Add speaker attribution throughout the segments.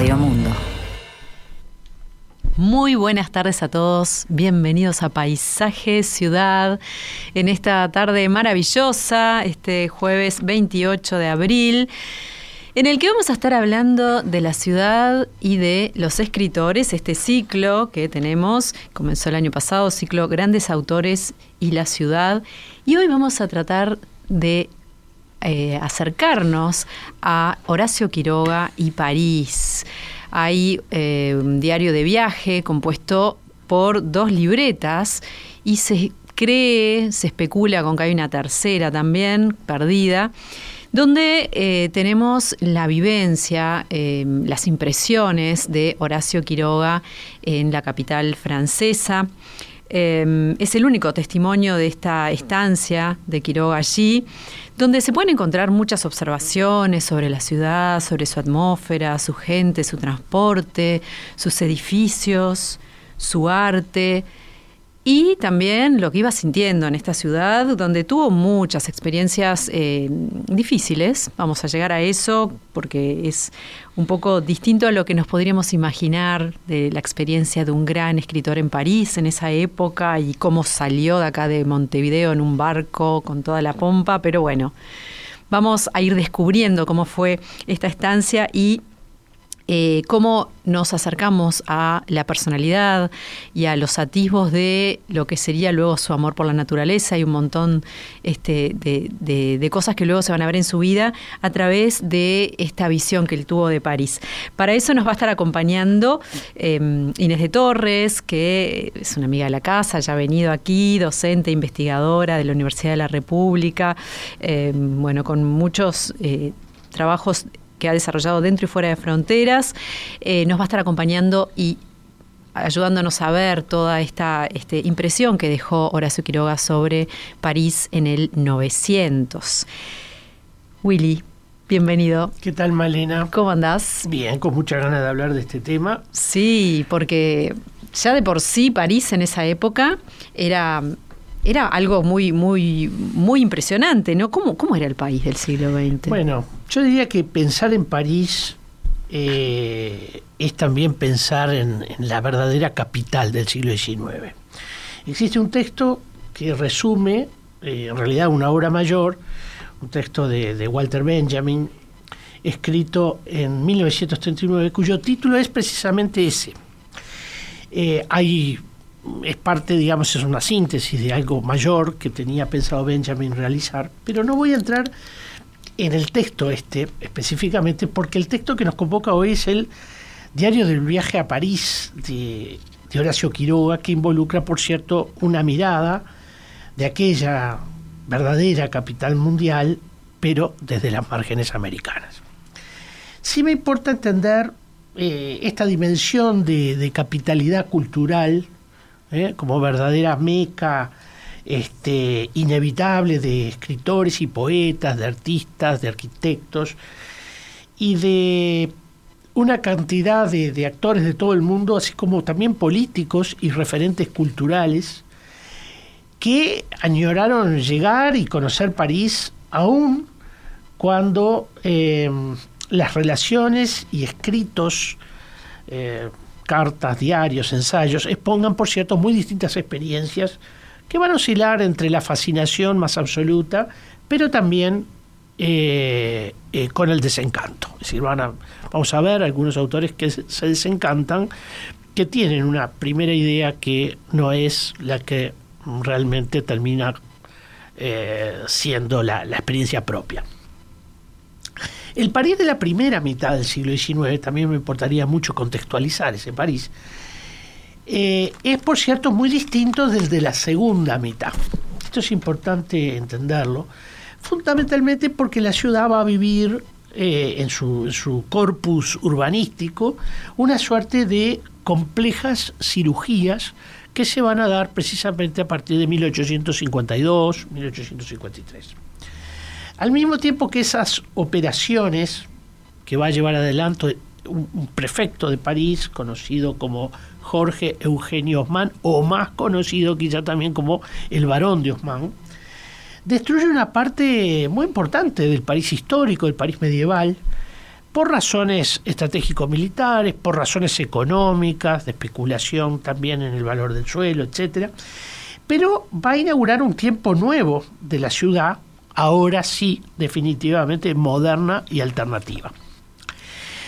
Speaker 1: Mundo.
Speaker 2: Muy buenas tardes a todos, bienvenidos a Paisaje Ciudad en esta tarde maravillosa, este jueves 28 de abril, en el que vamos a estar hablando de la ciudad y de los escritores, este ciclo que tenemos, comenzó el año pasado, ciclo Grandes Autores y la Ciudad, y hoy vamos a tratar de eh, acercarnos a Horacio Quiroga y París hay eh, un diario de viaje compuesto por dos libretas y se cree, se especula con que hay una tercera también perdida, donde eh, tenemos la vivencia, las impresiones de Horacio Quiroga en la capital francesa. Es el único testimonio de esta estancia de Quiroga allí donde se pueden encontrar muchas observaciones sobre la ciudad, sobre su atmósfera, su gente, su transporte, sus edificios, su arte y también lo que iba sintiendo en esta ciudad, donde tuvo muchas experiencias eh, difíciles. Vamos a llegar a eso porque es un poco distinto a lo que nos podríamos imaginar de la experiencia de un gran escritor en París en esa época y cómo salió de acá de Montevideo en un barco con toda la pompa. Pero bueno, vamos a ir descubriendo cómo fue esta estancia y eh, cómo nos acercamos a la personalidad y a los atisbos de lo que sería luego su amor por la naturaleza y un montón este, de, cosas que luego se van a ver en su vida a través de esta visión que él tuvo de París. Para eso nos va a estar acompañando em, Inés de Torres, que es una amiga de la casa, ya ha venido aquí, docente, investigadora de la Universidad de la República, em, bueno, con muchos... Eh, trabajos que ha desarrollado dentro y fuera de fronteras. Eh, nos va a estar acompañando y ayudándonos a ver toda esta este, impresión que dejó Horacio Quiroga sobre París en el 900. Willy, bienvenido.
Speaker 3: ¿Qué tal, Malena?
Speaker 2: ¿Cómo andás?
Speaker 3: Bien, con mucha ganas de hablar de este tema.
Speaker 2: Sí, porque ya de por sí París en esa época era era algo muy, muy, muy impresionante, ¿no? ¿Cómo, ¿Cómo era el país del siglo XX?
Speaker 3: Bueno, yo diría que pensar en París eh, es también pensar en, la verdadera capital del siglo XIX. Existe un texto que resume, eh, en realidad, una obra mayor, un texto de, Walter Benjamin, escrito en 1939, cuyo título es precisamente ese. Eh, hay es parte, digamos, es una síntesis de algo mayor que tenía pensado Benjamin realizar, pero no voy a entrar en el texto este específicamente porque el texto que nos convoca hoy es el Diario del viaje a París de, de Horacio Quiroga, que involucra, por cierto, una mirada de aquella verdadera capital mundial, pero desde las márgenes americanas. Sí me importa entender eh, esta dimensión de, de capitalidad cultural ¿eh? como verdadera meca este, inevitable de escritores y poetas, de artistas, de arquitectos y de una cantidad de, actores de todo el mundo, así como también políticos y referentes culturales, que añoraron llegar y conocer París aún cuando eh, las relaciones y escritos eh, cartas, diarios, ensayos, expongan, por cierto, muy distintas experiencias que van a oscilar entre la fascinación más absoluta, pero también eh, eh, con el desencanto. Es decir, van vamos a ver algunos autores que se desencantan, que tienen una primera idea que no es la que realmente termina eh, siendo la experiencia propia. El París de la primera mitad del siglo XIX, también me importaría mucho contextualizar ese París, eh, es por cierto muy distinto del de la segunda mitad. Esto es importante entenderlo. fundamentalmente porque la ciudad va a vivir eh, en, su, en su corpus urbanístico una suerte de complejas cirugías que se van a dar precisamente a partir de 1852, 1853. Al mismo tiempo que esas operaciones que va a llevar adelante un, prefecto de París, conocido como Jorge Eugenio Osman, o más conocido quizá también como el barón de Osman, destruye una parte muy importante del París histórico, del París medieval, por razones estratégico-militares, por razones económicas, de especulación también en el valor del suelo, etc. Pero va a inaugurar un tiempo nuevo de la ciudad, ahora sí, definitivamente moderna y alternativa.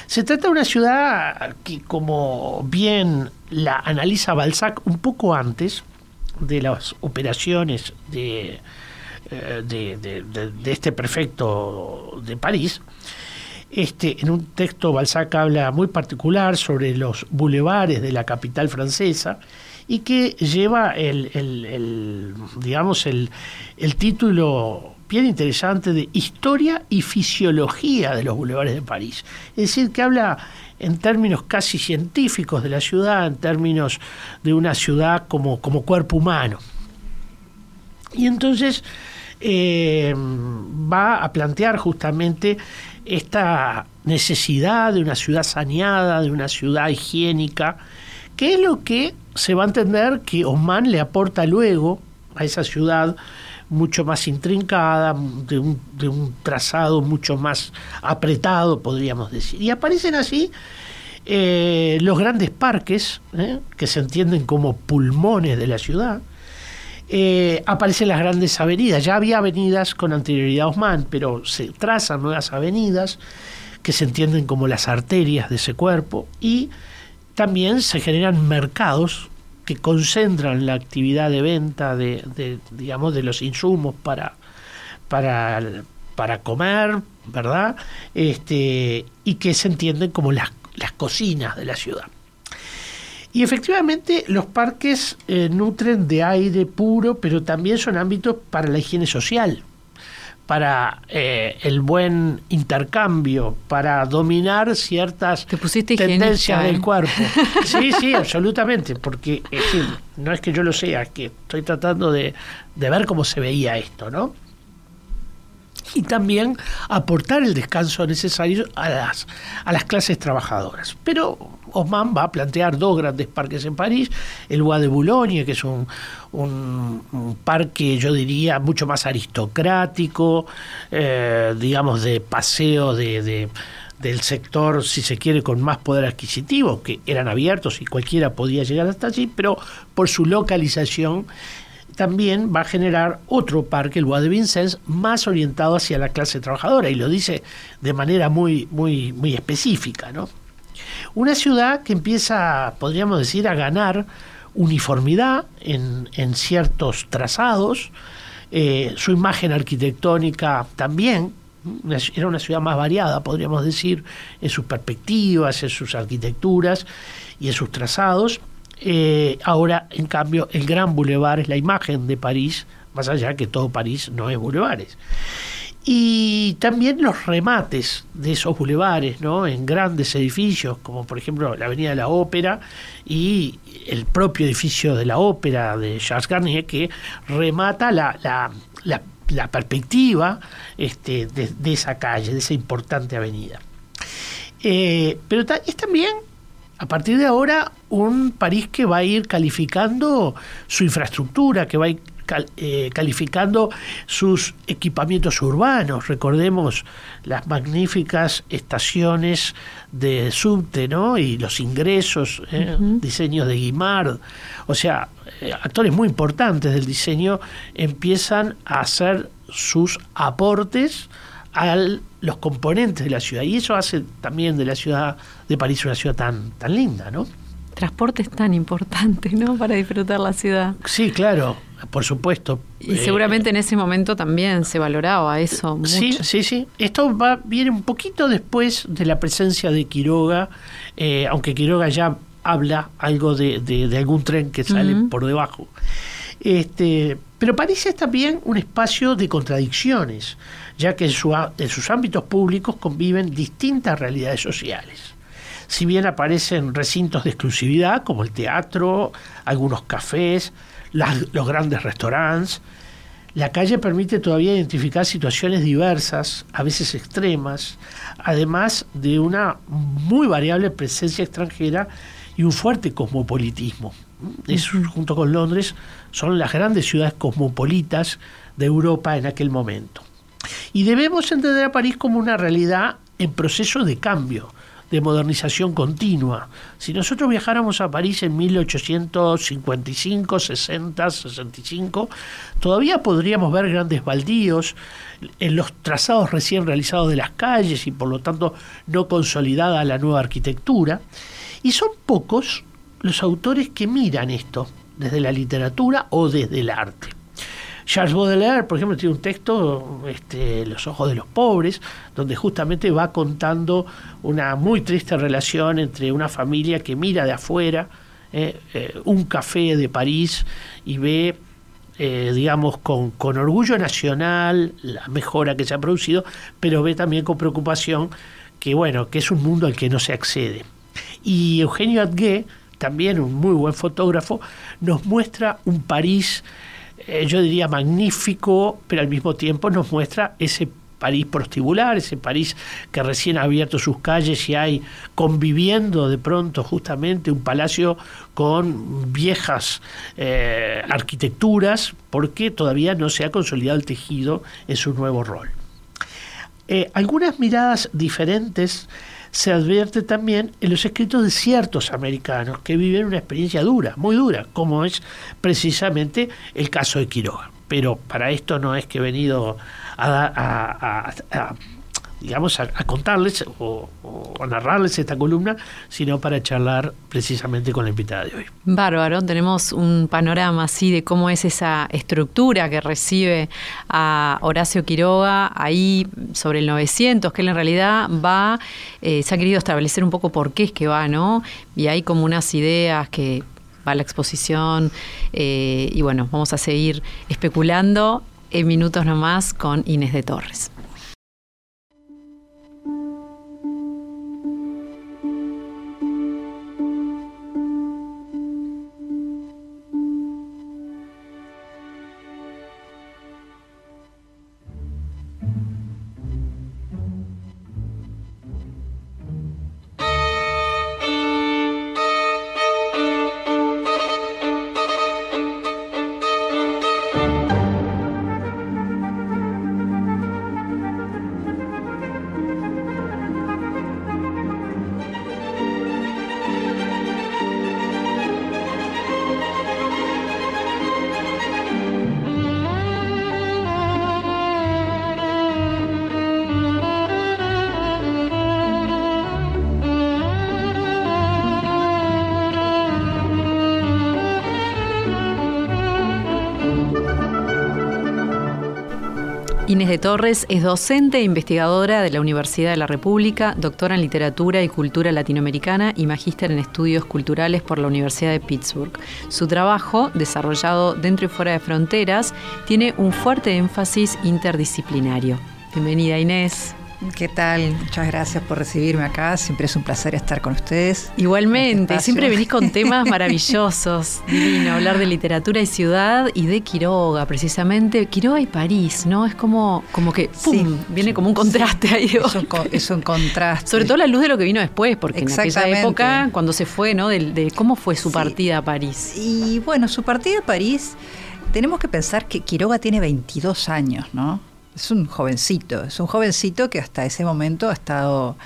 Speaker 3: Se trata de una ciudad que, como bien la analiza Balzac un poco antes de las operaciones de, eh, de, este prefecto de París, este, en un texto Balzac habla muy particular sobre los bulevares de la capital francesa y que lleva el, el digamos el, el título bien interesante de historia y fisiología de los bulevares de París. Es decir, que habla en términos casi científicos de la ciudad, en términos de una ciudad como, como cuerpo humano. Y entonces eh, va a plantear justamente esta necesidad de una ciudad saneada, de una ciudad higiénica, que es lo que se va a entender que Osman le aporta luego a esa ciudad mucho más intrincada, de un, de un trazado mucho más apretado, podríamos decir. Y aparecen así eh, los grandes parques, eh, que se entienden como pulmones de la ciudad. Eh, aparecen las grandes avenidas. Ya había avenidas con anterioridad a Osman, pero se trazan nuevas avenidas que se entienden como las arterias de ese cuerpo y también se generan mercados que concentran la actividad de venta de, digamos de los insumos para para para comer verdad este y que se entienden como las, las cocinas de la ciudad. Y efectivamente los parques eh, nutren de aire puro pero también son ámbitos para la higiene social para eh, el buen intercambio, para dominar ciertas tendencias del ¿eh? cuerpo. Sí, sí, absolutamente, porque no es que yo lo sea, que estoy tratando de, de ver cómo se veía esto, ¿no? y también aportar el descanso necesario a las, a las clases trabajadoras. Pero Osman va a plantear dos grandes parques en París, el Bois de Boulogne, que es un, parque, yo diría, mucho más aristocrático, eh, digamos, de paseo de, del sector, si se quiere, con más poder adquisitivo, que eran abiertos y cualquiera podía llegar hasta allí, pero por su localización también va a generar otro parque, el Bois de Vincennes, más orientado hacia la clase trabajadora, y lo dice de manera muy, muy, muy específica. ¿no? Una ciudad que empieza, podríamos decir, a ganar uniformidad en, en ciertos trazados, eh, su imagen arquitectónica también, era una ciudad más variada, podríamos decir, en sus perspectivas, en sus arquitecturas y en sus trazados. Eh, ahora, en cambio, el gran bulevar es la imagen de París, más allá que todo París no es bulevares. Y también los remates de esos bulevares, ¿no? En grandes edificios, como por ejemplo la Avenida de la Ópera y el propio edificio de la Ópera de Charles Garnier, que remata la, la, perspectiva este, de, esa calle, de esa importante avenida. Eh, pero es también a partir de ahora un París que va a ir calificando su infraestructura, que va a ir eh, calificando sus equipamientos urbanos. Recordemos las magníficas estaciones de subte, ¿no? Y los ingresos, ¿eh? diseños de Guimard. O sea, eh, actores muy importantes del diseño empiezan a hacer sus aportes a los componentes de la ciudad. Y eso hace también de la ciudad de París una ciudad tan, tan linda, ¿no?
Speaker 2: Transporte es tan importante, ¿no? Para disfrutar la ciudad.
Speaker 3: Sí, claro, por supuesto.
Speaker 2: Y seguramente en ese momento también se valoraba eso. Mucho.
Speaker 3: Sí, sí, sí. Esto va, viene un poquito después de la presencia de Quiroga, eh, aunque Quiroga ya habla algo de, de, algún tren que sale por debajo. Este, Pero París es también un espacio de contradicciones, ya que en, en sus ámbitos públicos conviven distintas realidades sociales. Si bien aparecen recintos de exclusividad como el teatro, algunos cafés, los grandes restaurantes, la calle permite todavía identificar situaciones diversas, a veces extremas, además de una muy variable presencia extranjera y un fuerte cosmopolitismo. Eso, junto con Londres, son las grandes ciudades cosmopolitas de Europa en aquel momento. Y debemos entender a París como una realidad en proceso de cambio, de modernización continua. Si nosotros viajáramos a París en 1855, 60, 65, todavía podríamos ver grandes baldíos en los trazados recién realizados de las calles y por lo tanto no consolidada la nueva arquitectura. Y son pocos los autores que miran esto desde la literatura o desde el arte. Charles Baudelaire, por ejemplo, tiene un texto, este, Los ojos de los pobres, donde justamente va contando una muy triste relación entre una familia que mira de afuera eh, eh, un café de París y ve, eh, digamos, con, con orgullo nacional la mejora que se ha producido, pero ve también con preocupación que, bueno, que es un mundo al que no se accede. Y Eugenio Adgué, también un muy buen fotógrafo, nos muestra un París eh, yo diría magnífico, pero al mismo tiempo nos muestra ese París prostibular, ese París que recién ha abierto sus calles y hay conviviendo de pronto justamente un palacio con viejas eh, arquitecturas, porque todavía no se ha consolidado el tejido en su nuevo rol. Eh, algunas miradas diferentes se advierte también en los escritos de ciertos americanos que viven una experiencia dura, muy dura, como es precisamente el caso de Quiroga. Pero para esto no es que he venido a, digamos, a, contarles o, a narrarles esta columna, sino para charlar precisamente con la invitada de hoy.
Speaker 2: Bárbaro, tenemos un panorama así de cómo es esa estructura que recibe a Horacio Quiroga ahí sobre el 900, que él en realidad va, eh, se ha querido establecer un poco por qué es que va, ¿no? Y hay como unas ideas que va a la exposición eh, y bueno, vamos a seguir especulando en minutos nomás con Inés de Torres. Torres es docente e investigadora de la Universidad de la República, doctora en Literatura y Cultura Latinoamericana y magíster en Estudios Culturales por la Universidad de Pittsburgh. Su trabajo, desarrollado dentro y fuera de fronteras, tiene un fuerte énfasis interdisciplinario. Bienvenida Inés.
Speaker 4: ¿Qué tal? Muchas gracias por recibirme acá. Siempre es un placer estar con ustedes.
Speaker 2: Igualmente, este siempre venís con temas maravillosos. Divino, hablar de literatura y ciudad y de Quiroga, precisamente. Quiroga y París, ¿no? Es como, como que, ¡pum! viene como un contraste ahí.
Speaker 4: Es un, contraste.
Speaker 2: Sobre todo la luz de lo que vino después, porque en aquella época, cuando se fue, ¿no? De, cómo fue su partida a París.
Speaker 4: Y bueno, su partida a París, tenemos que pensar que Quiroga tiene 22 años, ¿no? Es un jovencito, es un jovencito que hasta ese momento ha estado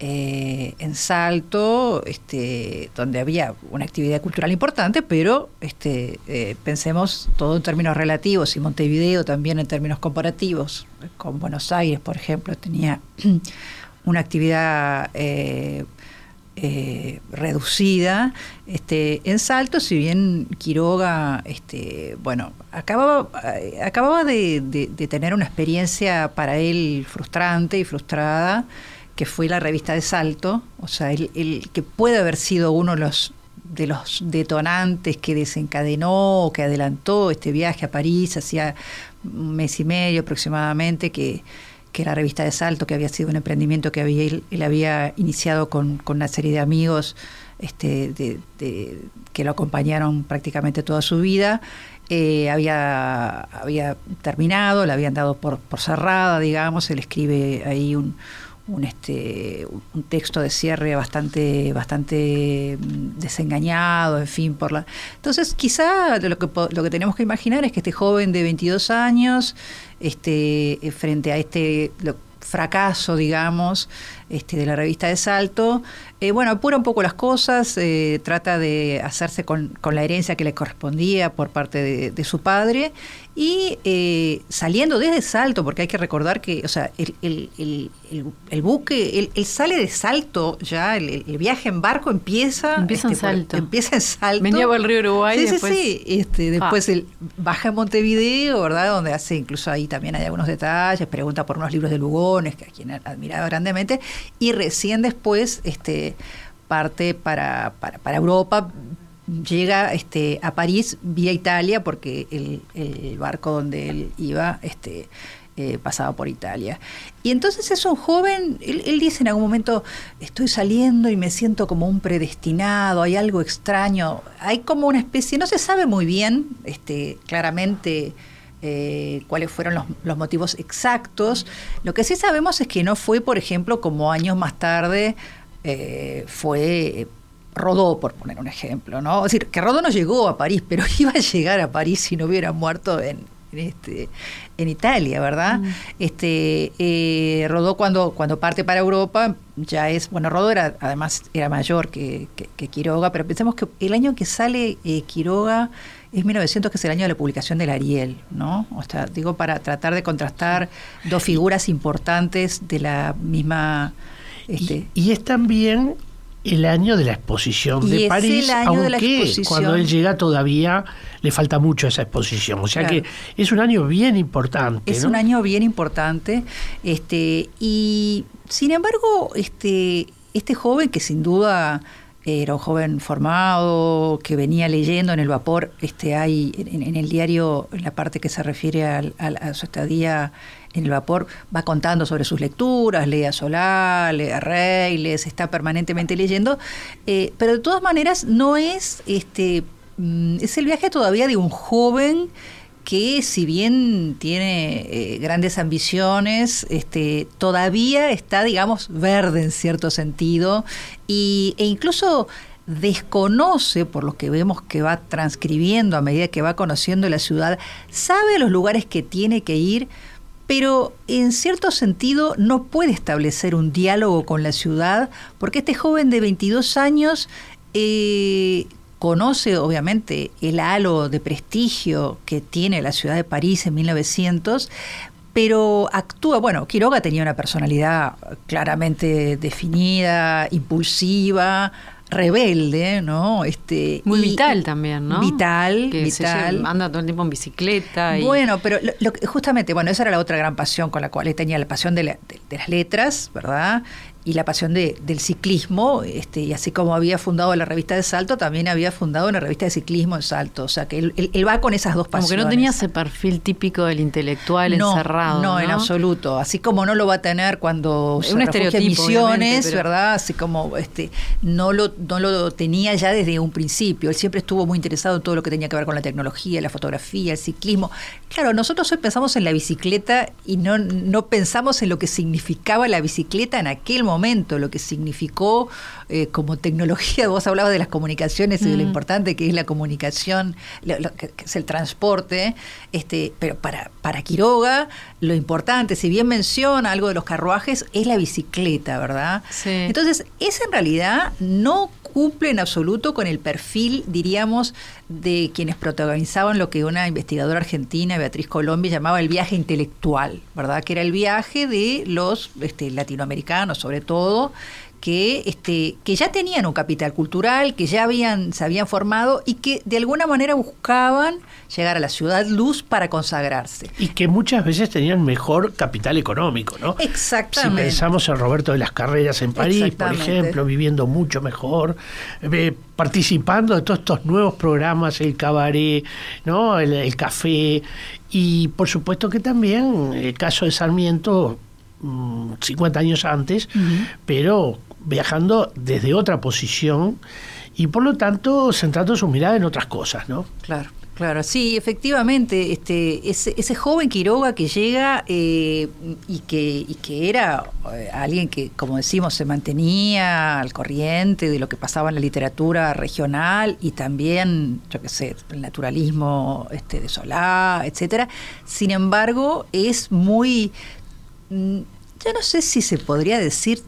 Speaker 4: eh, en Salto, este, donde había una actividad cultural importante, pero este, eh, pensemos todo en términos relativos y Montevideo también en términos comparativos, con Buenos Aires, por ejemplo, tenía una actividad eh, eh, reducida este, en Salto, si bien Quiroga, este, bueno, acababa, eh, acababa de, tener una experiencia para él frustrante y frustrada, que fue la revista de Salto, o sea, el, que puede haber sido uno de los de los detonantes que desencadenó, que adelantó este viaje a París hacía un mes y medio aproximadamente, que, que la revista de Salto, que había sido un emprendimiento que había, él, había iniciado con, con, una serie de amigos este, de, que lo acompañaron prácticamente toda su vida, eh, había, había terminado, la habían dado por, por cerrada, digamos, él escribe ahí un, un, este, un texto de cierre bastante, bastante mm, desengañado, en fin, por la... Entonces, quizá lo que, lo que tenemos que imaginar es que este joven de 22 años, este, frente a este fracaso, digamos, este, de la revista de Salto, eh, bueno, apura un poco las cosas, eh, trata de hacerse con, con, la herencia que le correspondía por parte de, su padre y eh, saliendo desde Salto, porque hay que recordar que, o sea, el, el, el, buque, él, sale de Salto ya, el, viaje en barco empieza...
Speaker 2: Empieza en este, Salto.
Speaker 4: empieza en Salto.
Speaker 2: Venía por el río Uruguay.
Speaker 4: Sí, después... sí, sí. Este, después él baja en Montevideo, ¿verdad? Donde hace, incluso ahí también hay algunos detalles, pregunta por unos libros de Lugones, que a quien admiraba grandemente, y recién después este, parte para, para, Europa, llega este, a París vía Italia porque el, barco donde él iba este, eh, pasaba por Italia. Y entonces es un joven, él, dice en algún momento, estoy saliendo y me siento como un predestinado, hay algo extraño, hay como una especie, no se sabe muy bien, este, claramente, eh, cuáles fueron los, motivos exactos. Lo que sí sabemos es que no fue, por ejemplo, como años más tarde eh, fue Rodó, por poner un ejemplo, ¿no? Es decir, que Rodó no llegó a París, pero iba a llegar a París si no hubiera muerto en, este, en Italia, ¿verdad? Mm. Este, eh, Rodó cuando, cuando parte para Europa ya es, bueno, Rodó era, además era mayor que, que, Quiroga, pero pensemos que el año que sale Quiroga es 1900, que es el año de la publicación del Ariel, ¿no? O sea, digo, para tratar de contrastar dos figuras importantes de la misma...
Speaker 3: Este, y, es también el año de la exposición de París, aunque cuando él llega todavía le falta mucho a esa exposición. O sea que es un año bien importante.
Speaker 4: Es un año bien importante. Este, y sin embargo, este, este joven que sin duda era un joven formado que venía leyendo en el vapor. Este hay en, el diario, en la parte que se refiere a su estadía en el vapor, va contando sobre sus lecturas, lee a Solá, lee a Reyles, está permanentemente leyendo, eh, pero de todas maneras no es este mm, es el viaje todavía de un joven que si bien tiene eh, grandes ambiciones, este, todavía está, digamos, verde en cierto sentido, y, e incluso desconoce, por lo que vemos que va transcribiendo a medida que va conociendo la ciudad, sabe los lugares que tiene que ir, pero en cierto sentido no puede establecer un diálogo con la ciudad, porque este joven de 22 años eh, conoce obviamente el halo de prestigio que tiene la ciudad de París en 1900, pero actúa, bueno, Quiroga tenía una personalidad claramente definida, impulsiva, rebelde, ¿no? Este,
Speaker 2: Muy vital también, ¿no?
Speaker 4: Vital,
Speaker 2: que
Speaker 4: vital.
Speaker 2: anda todo el tiempo en bicicleta.
Speaker 4: Bueno, pero justamente, bueno, esa era la otra gran pasión con la cual él tenía la pasión de, de las letras, ¿verdad? Y la pasión de, del ciclismo, este, y así como había fundado la revista de Salto, también había fundado una revista de ciclismo en Salto. O sea que él, va con esas dos pasiones.
Speaker 2: Como que no tenía ese perfil típico del intelectual encerrado.
Speaker 4: No, en absoluto. Así como no lo va a tener cuando
Speaker 2: es un estereotipo,
Speaker 4: Misiones, ¿verdad? Así como este, no, lo, no lo tenía ya desde un principio. Él siempre estuvo muy interesado en todo lo que tenía que ver con la tecnología, la fotografía, el ciclismo. Claro, nosotros hoy pensamos en la bicicleta y no, no pensamos en lo que significaba la bicicleta en aquel momento momento, lo que significó eh, como tecnología. Vos hablabas de las comunicaciones y de lo mm. importante que es la comunicación, que, es el transporte, este, pero para, para Quiroga lo importante, si bien menciona algo de los carruajes, es la bicicleta, ¿verdad? Entonces, esa en realidad no cumple en absoluto con el perfil, diríamos, de quienes protagonizaban lo que una investigadora argentina, Beatriz Colombi, llamaba el viaje intelectual, ¿verdad? Que era el viaje de los este, latinoamericanos, sobre todo, que, este, que ya tenían un capital cultural, que ya habían, se habían formado y que de alguna manera buscaban llegar a la ciudad luz para consagrarse.
Speaker 3: Y que muchas veces tenían mejor capital económico, ¿no?
Speaker 4: Exactamente.
Speaker 3: Si pensamos en Roberto de las Carreras en París, por ejemplo, viviendo mucho mejor, eh, participando de todos estos nuevos programas, el cabaret, ¿no? el, café, y por supuesto que también el caso de Sarmiento 50 mm, años antes, pero viajando desde otra posición y por lo tanto centrando su mirada en otras cosas, ¿no?
Speaker 4: Claro. Claro, sí, efectivamente, este, ese, ese joven Quiroga que llega eh, y, que, y que era eh, alguien que, como decimos, se mantenía al corriente de lo que pasaba en la literatura regional y también, yo qué sé, el naturalismo este, de Solá, etcétera. Sin embargo, es muy, mm, yo no sé si se podría decir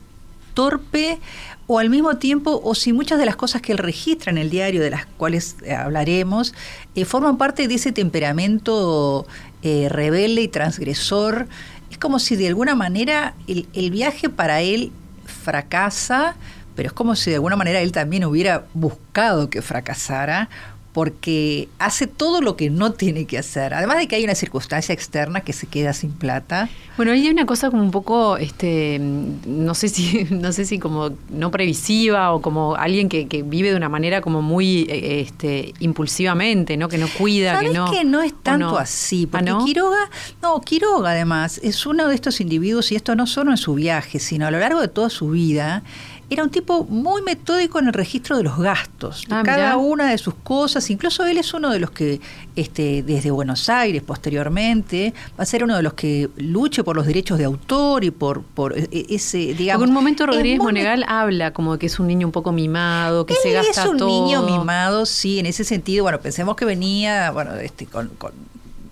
Speaker 4: torpe o al mismo tiempo, o si muchas de las cosas que él registra en el diario, de las cuales eh, hablaremos, eh, forman parte de ese temperamento eh, rebelde y transgresor. Es como si de alguna manera el, el viaje para él fracasa, pero es como si de alguna manera él también hubiera buscado que fracasara, porque hace todo lo que no tiene que hacer. Además de que hay una circunstancia externa que se queda sin plata.
Speaker 2: Bueno, hay una cosa como un poco, este, no sé si, no sé si como no previsiva o como alguien que, vive de una manera como muy eh, este, impulsivamente, ¿no? Que no cuida,
Speaker 4: que
Speaker 2: no.
Speaker 4: que no es tanto así, porque ¿Ah, Quiroga, no, Quiroga además es uno de estos individuos, y esto no solo en su viaje, sino a lo largo de toda su vida era un tipo muy metódico en el registro de los gastos, de ah, cada una de sus cosas. Incluso él es uno de los que, este, desde Buenos Aires, posteriormente, va a ser uno de los que luche por los derechos de autor y por, por e, e, ese, digamos.
Speaker 2: en un momento Rodríguez Monegal habla como que es un niño un poco mimado, que se gasta
Speaker 4: todo.
Speaker 2: Es
Speaker 4: un niño mimado, sí, en ese sentido. Bueno, pensemos que venía, bueno, este, con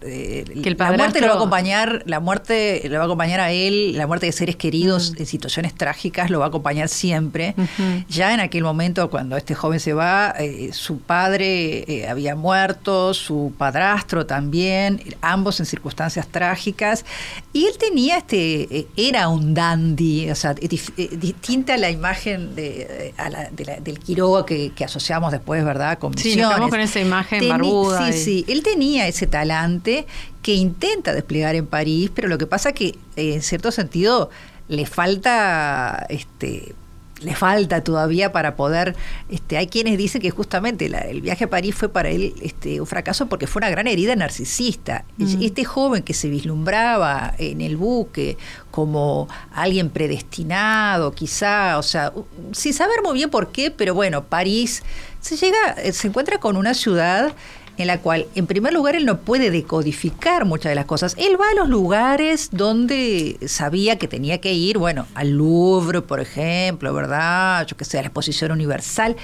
Speaker 4: eh, la muerte lo va a acompañar, la muerte le va a acompañar a él, la muerte de seres queridos en situaciones trágicas lo va a acompañar siempre. Ya en aquel momento, cuando este joven se va, eh, su padre eh, había muerto, su padrastro también, ambos en circunstancias trágicas, y él tenía este, era un dandy, o sea, distinta a la imagen de, del Quiroga que, asociamos después, ¿verdad?
Speaker 2: Con sí, estamos con esa imagen barbuda.
Speaker 4: Sí, sí, él tenía ese talante que intenta desplegar en París, pero lo que pasa que eh, en cierto sentido le falta este le falta todavía para poder este hay quienes dicen que justamente el viaje a París fue para él este un fracaso porque fue una gran herida narcisista mm. este joven que se vislumbraba en el buque como alguien predestinado quizá o sea sin saber muy bien por qué pero bueno París se llega se encuentra con una ciudad en la cual, en primer lugar, él no puede decodificar muchas de las cosas. Él va a los lugares donde sabía que tenía que ir, bueno, al Louvre, por ejemplo, ¿verdad? Yo que sé, a la Exposición Universal.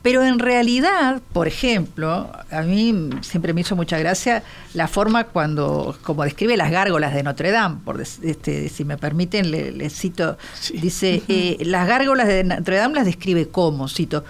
Speaker 4: Pero en realidad, por ejemplo, a mí siempre me hizo mucha gracia la forma cuando, como describe las gárgolas de Notre Dame, por este, si me permiten, le, cito, dice, eh, las gárgolas de Notre Dame las describe como, cito,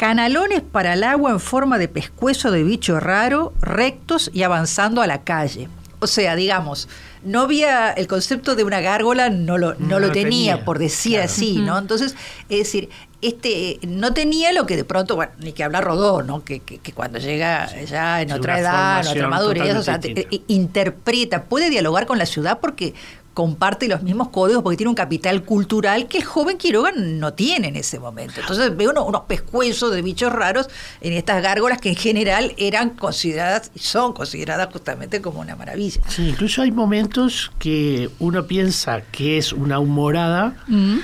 Speaker 4: canalones para el agua en forma de pescuezo de bicho raro, rectos y avanzando a la calle. O sea, digamos, no había el concepto de una gárgola, no lo, no, lo tenía, por decir así, ¿no? Entonces, es decir, este no tenía lo que de pronto, bueno, ni que hablar Rodó, ¿no? Que, que, cuando llega ya en otra edad, en otra madurez, o sea, interpreta, puede dialogar con la ciudad porque comparte los mismos códigos porque tiene un capital cultural que el joven Quiroga no tiene en ese momento. Entonces veo unos, pescuezos de bichos raros en estas gárgolas que en general eran consideradas y son consideradas justamente como una maravilla.
Speaker 3: Sí, incluso hay momentos que uno piensa que es una humorada mm.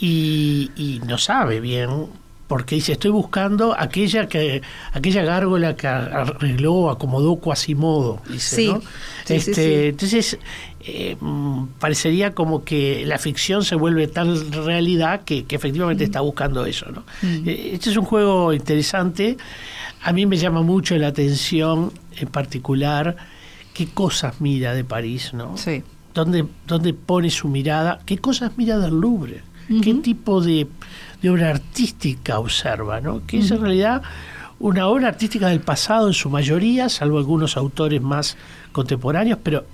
Speaker 3: y, y no sabe bien porque dice, estoy buscando aquella que aquella gárgola que arregló, acomodó Quasimodo, dice, sí, ¿no? este, Entonces, eh, mm, parecería como que la ficción se vuelve tal realidad que, efectivamente está buscando eso, ¿no? Eh, este es un juego interesante, a mí me llama mucho la atención, en particular, qué cosas mira de París, ¿no?
Speaker 4: Sí.
Speaker 3: ¿Dónde, dónde pone su mirada? ¿Qué cosas mira del Louvre? ¿Qué tipo de de obra artística observa, ¿no? que es en realidad una obra artística del pasado en su mayoría, salvo algunos autores más contemporáneos, pero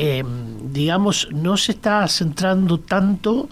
Speaker 3: eh, digamos, no se está centrando tanto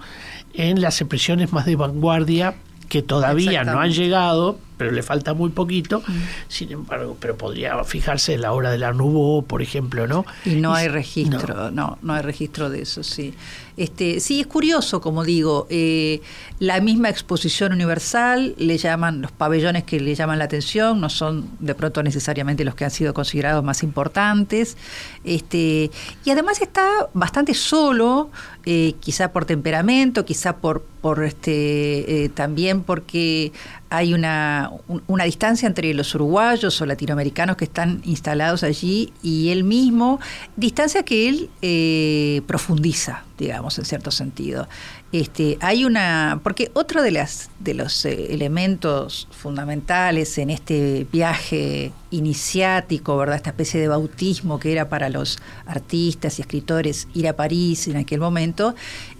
Speaker 3: en las expresiones más de vanguardia que todavía no han llegado, pero le falta muy poquito. Mm. Sin embargo, pero podría fijarse en la obra de la Nouveau, por ejemplo, ¿no?
Speaker 4: Y no hay registro, no. no, hay registro de eso, sí. Este, sí, es curioso, como digo, eh, la misma exposición universal, le llaman, los pabellones que le llaman la atención, no son de pronto necesariamente los que han sido considerados más importantes. Este, y además está bastante solo, eh, quizá por temperamento, quizá por, por este, eh, también porque hay una, una distancia entre los uruguayos o latinoamericanos que están instalados allí y él mismo, distancia que él eh, profundiza, digamos, en cierto sentido. Este, hay una, porque otro de, las, de los eh, elementos fundamentales en este viaje iniciático, ¿verdad? Esta especie de bautismo que era para los artistas y escritores ir a París en aquel momento,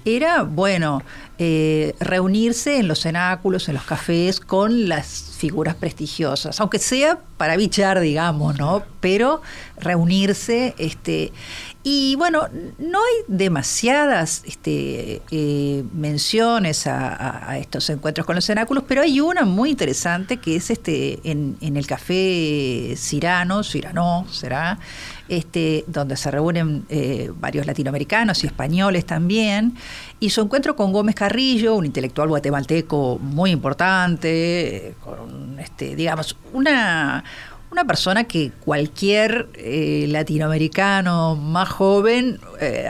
Speaker 4: era, bueno, eh, reunirse en los cenáculos, en los cafés, con las figuras prestigiosas, aunque sea para bichar, digamos, ¿no? Pero reunirse, este, y bueno, no hay demasiadas este, eh, menciones a, estos encuentros con los cenáculos, pero hay una muy interesante que es este en, el café Cirano, Cirano será, este, donde se reúnen eh, varios latinoamericanos y españoles también, y su encuentro con Gómez Carrillo, un intelectual guatemalteco muy importante, con este, digamos, una una persona que cualquier eh, latinoamericano más joven eh,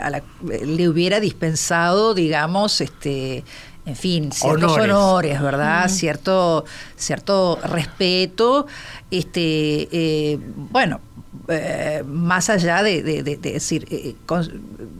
Speaker 4: le hubiera dispensado, digamos, este, en fin, ciertos honores, ¿verdad? Cierto, cierto respeto. Este, eh, bueno, eh, más allá de, decir, eh,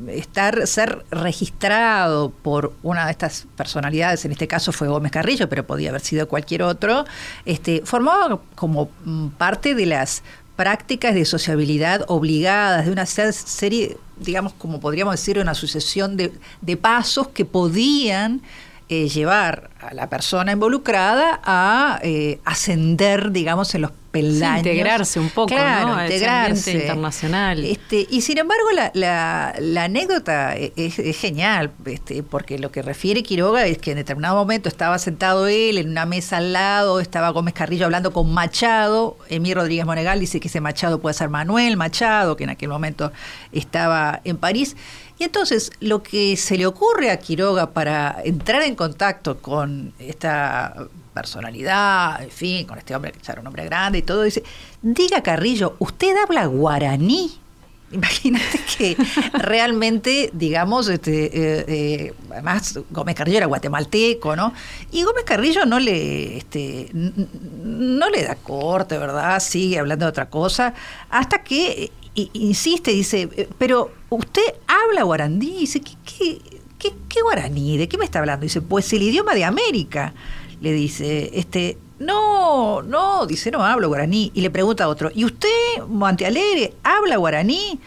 Speaker 4: estar, ser registrado por una de estas personalidades, en este caso fue Gómez Carrillo, pero podía haber sido cualquier otro, este, formaba como parte de las prácticas de sociabilidad obligadas, de una serie, digamos, como podríamos decir, una sucesión de, pasos que podían eh, llevar a la persona involucrada a ascender, digamos, en los
Speaker 2: integrarse un poco,
Speaker 4: ¿no? integrarse.
Speaker 2: internacional.
Speaker 4: Este, y sin embargo, la, la, anécdota es, genial, este, porque lo que refiere Quiroga es que en determinado momento estaba sentado él en una mesa al lado, estaba Gómez Carrillo hablando con Machado, Emir Rodríguez Monegal dice que ese Machado puede ser Manuel Machado, que en aquel momento estaba en París. Y entonces lo que se le ocurre a Quiroga para entrar en contacto con esta personalidad, en fin, con este hombre que era un hombre grande y todo, dice, diga Carrillo, ¿usted habla guaraní? Imagínate que realmente, digamos, este, eh, eh, además Gómez Carrillo era guatemalteco, ¿no? Y Gómez Carrillo no le, este, no le da corte, ¿verdad? Sigue hablando de otra cosa, hasta que insiste, dice, pero usted habla guaraní, dice, ¿qué, qué, qué, qué guaraní? ¿De qué me está hablando? Dice, pues el idioma de América le dice, este, no, no, dice, no hablo guaraní. Y le pregunta a otro, ¿y usted, Montealegre, habla guaraní?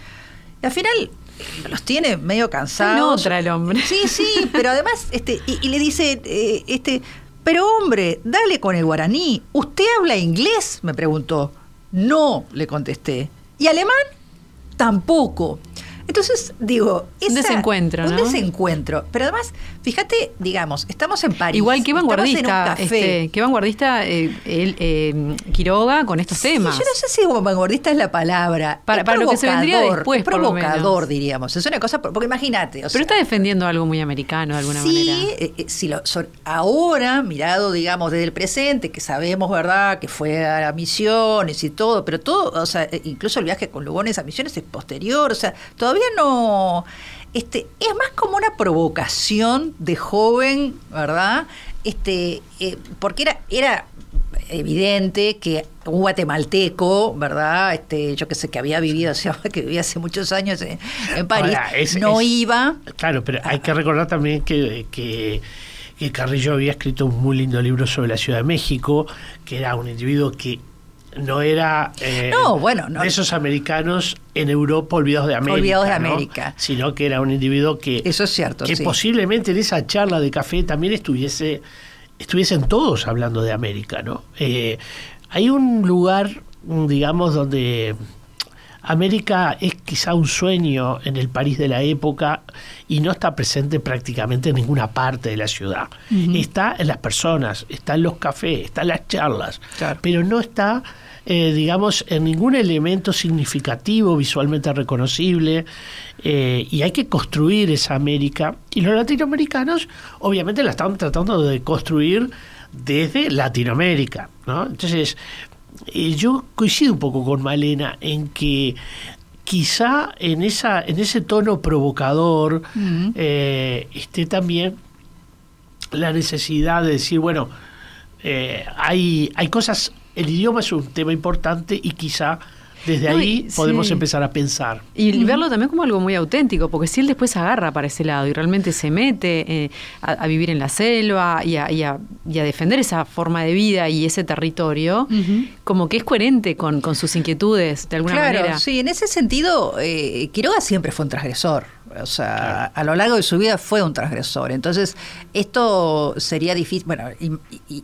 Speaker 4: Y al final los tiene medio cansados.
Speaker 2: otra el hombre.
Speaker 4: Sí, sí, pero además, este, y, le dice, eh, este, pero hombre, dale con el guaraní. ¿Usted habla inglés? me preguntó. No, le contesté. ¿Y alemán? Tampoco. Entonces, digo,
Speaker 2: un desencuentro,
Speaker 4: Un desencuentro. Pero además, fíjate, digamos, estamos en París.
Speaker 2: Igual que vanguardista, este, qué vanguardista eh, eh, Quiroga con estos temas.
Speaker 4: Yo no sé si vanguardista es la palabra.
Speaker 2: Para, para lo que se vendría después,
Speaker 4: provocador, diríamos. Es una cosa, porque imagínate.
Speaker 2: Pero está defendiendo algo muy americano de alguna
Speaker 4: manera.
Speaker 2: Sí,
Speaker 4: eh, si lo, ahora, mirado, digamos, desde el presente, que sabemos, ¿verdad?, que fue a misiones y todo, pero todo, o sea, incluso el viaje con Lugones a misiones es posterior, o sea, todavía no... Este, es más como una provocación de joven, ¿verdad? Este, eh, porque era, era evidente que un guatemalteco, ¿verdad? Este, yo que sé, que había vivido, o sea, que vivía hace muchos años en, París, no iba.
Speaker 3: Claro, pero hay que recordar también que, que, que Carrillo había escrito un muy lindo libro sobre la Ciudad de México, que era un individuo que no era
Speaker 4: eh, bueno,
Speaker 3: de esos americanos en Europa olvidados de América.
Speaker 4: Olvidados de América.
Speaker 3: Sino que era un individuo que.
Speaker 4: Eso es cierto.
Speaker 3: Que posiblemente en esa charla de café también estuviese estuviesen todos hablando de América, ¿no? Eh, hay un lugar, digamos, donde América es quizá un sueño en el París de la época y no está presente prácticamente en ninguna parte de la ciudad. Está en las personas, está en los cafés, está en las charlas, pero no está, eh, digamos, en ningún elemento significativo, visualmente reconocible, eh, y hay que construir esa América. Y los latinoamericanos, obviamente, la están tratando de construir desde Latinoamérica. ¿no? Entonces, eh, yo coincido un poco con Malena en que quizá en esa en ese tono provocador eh, esté también la necesidad de decir bueno eh, hay hay cosas el idioma es un tema importante y quizá desde ahí podemos empezar a pensar.
Speaker 2: Y verlo también como algo muy auténtico, porque si él después agarra para ese lado y realmente se mete eh, a, vivir en la selva y a, defender esa forma de vida y ese territorio, como que es coherente con, sus inquietudes de alguna
Speaker 4: manera.
Speaker 2: Claro,
Speaker 4: sí, en ese sentido, eh, Quiroga siempre fue un transgresor. O sea, a lo largo de su vida fue un transgresor. Entonces, esto sería difícil, bueno,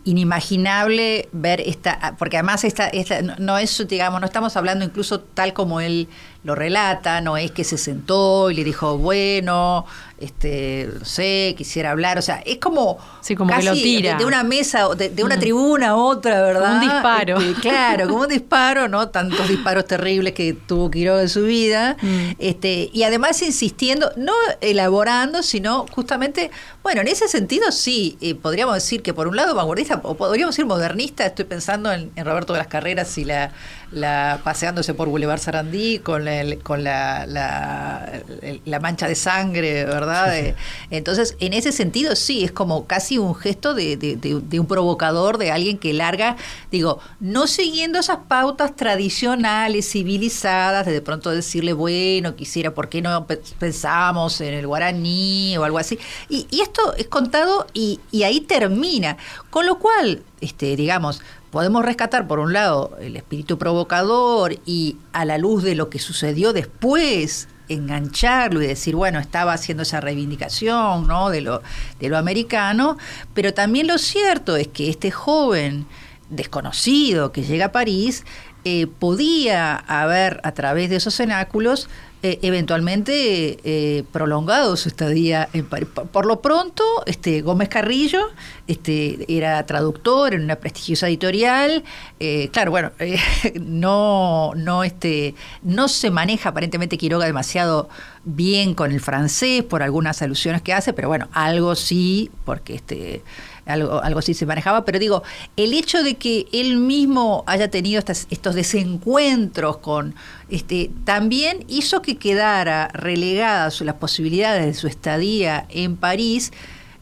Speaker 4: inimaginable ver esta, porque además esta, esta, no es, digamos, no estamos hablando incluso tal como él lo relata, no es que se sentó y le dijo, bueno, este, no sé, quisiera hablar, o sea, es como,
Speaker 2: sí, como que lo tira.
Speaker 4: De, una mesa, de, una mm. tribuna a otra, ¿verdad?
Speaker 2: un disparo.
Speaker 4: Este, claro, como un disparo, ¿no? Tantos disparos terribles que tuvo Quiroga en su vida, mm. este, y además insistiendo, no elaborando, sino justamente, bueno, en ese sentido sí, eh, podríamos decir que por un lado vanguardista, o podríamos decir modernista, estoy pensando en, en Roberto de las Carreras y la la paseándose por Boulevard Sarandí con, el, con la, la, mancha de sangre, ¿verdad? Eh, entonces, en ese sentido, sí, es como casi un gesto de, de, un provocador, de alguien que larga, digo, no siguiendo esas pautas tradicionales, civilizadas, de de pronto decirle, bueno, quisiera, ¿por qué no pensamos en el guaraní o algo así? Y, y esto es contado y, y ahí termina. Con lo cual, este, digamos, podemos rescatar, por un lado, el espíritu provocador y a la luz de lo que sucedió después, engancharlo y decir, bueno, estaba haciendo esa reivindicación ¿no? de, lo, de lo americano, pero también lo cierto es que este joven desconocido que llega a París eh, podía haber a través de esos cenáculos eh, eventualmente eh, prolongado su estadía en París. Por, lo pronto, este, Gómez Carrillo este, era traductor en una prestigiosa editorial. Eh, claro, bueno, no, no, este, no se maneja aparentemente Quiroga demasiado bien con el francés por algunas alusiones que hace, pero bueno, algo sí, porque este algo, algo así se manejaba, pero digo, el hecho de que él mismo haya tenido estos desencuentros con, este, también hizo que quedara relegadas las posibilidades de su estadía en París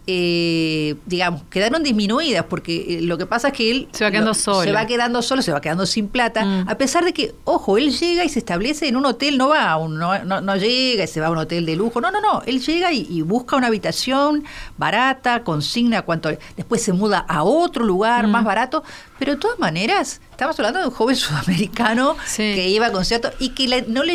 Speaker 4: eh, digamos, quedaron disminuidas, porque eh, lo que pasa es que él
Speaker 2: se va quedando solo.
Speaker 4: Se va quedando solo, se va quedando sin plata, mm. a pesar de que, ojo, él llega y se establece en un hotel, no va, un, no, no, llega y se va a un hotel de lujo, no, no, no, él llega y, busca una habitación barata, consigna cuánto, después se muda a otro lugar mm. más barato, pero de todas maneras, estamos hablando de un joven sudamericano que iba a conciertos y que no le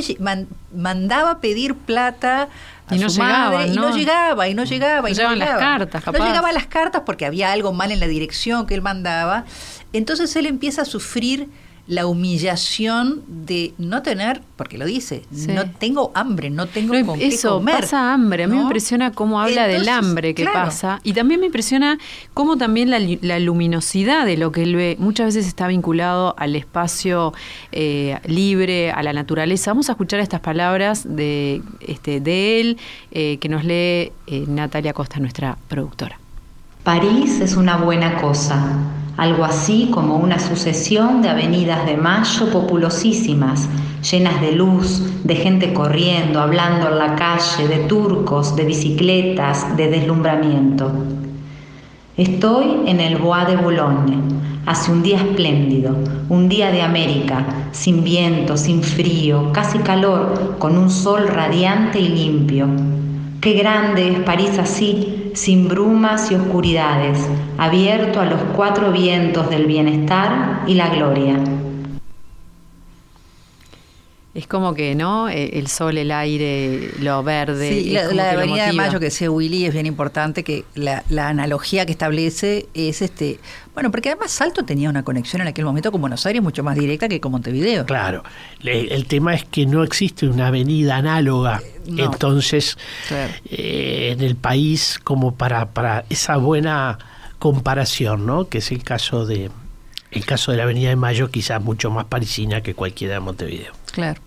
Speaker 4: mandaba pedir plata y no llegaba, y no llegaba, y no llegaba, y no, llegaba.
Speaker 2: las cartas,
Speaker 4: No llegaba las cartas porque había algo mal en la dirección que él mandaba. Entonces él empieza a sufrir la humillación de no tener, porque lo dice, no tengo hambre, no tengo con
Speaker 2: eso,
Speaker 4: qué comer.
Speaker 2: pasa hambre. A mí me impresiona cómo habla del hambre que pasa. Y también me impresiona cómo también la, luminosidad de lo que él ve muchas veces está vinculado al espacio eh, libre, a la naturaleza. Vamos a escuchar estas palabras de, este, de él eh, que nos lee eh, Natalia Costa, nuestra productora.
Speaker 5: París es una buena cosa algo así como una sucesión de avenidas de mayo populosísimas, llenas de luz, de gente corriendo, hablando en la calle, de turcos, de bicicletas, de deslumbramiento. Estoy en el Bois de Boulogne. Hace un día espléndido, un día de América, sin viento, sin frío, casi calor, con un sol radiante y limpio. Qué grande es París así, sin brumas y oscuridades, abierto a los cuatro vientos del bienestar y la gloria.
Speaker 2: Es como que, ¿no? E, el sol, el aire, lo verde.
Speaker 4: Sí, la, Avenida de. Mayo que decía Willy es bien importante que la, la analogía que establece es este, bueno, porque además Salto tenía una conexión en aquel momento con Buenos Aires mucho más directa que con Montevideo.
Speaker 3: Claro, el tema es que no existe una avenida análoga,
Speaker 4: no.
Speaker 3: entonces,
Speaker 4: Claro.
Speaker 3: eh, en el país como para, para esa buena comparación, ¿no? Que es el caso de el caso de la Avenida de Mayo, quizás mucho más parisina que cualquiera de Montevideo.
Speaker 4: Claro.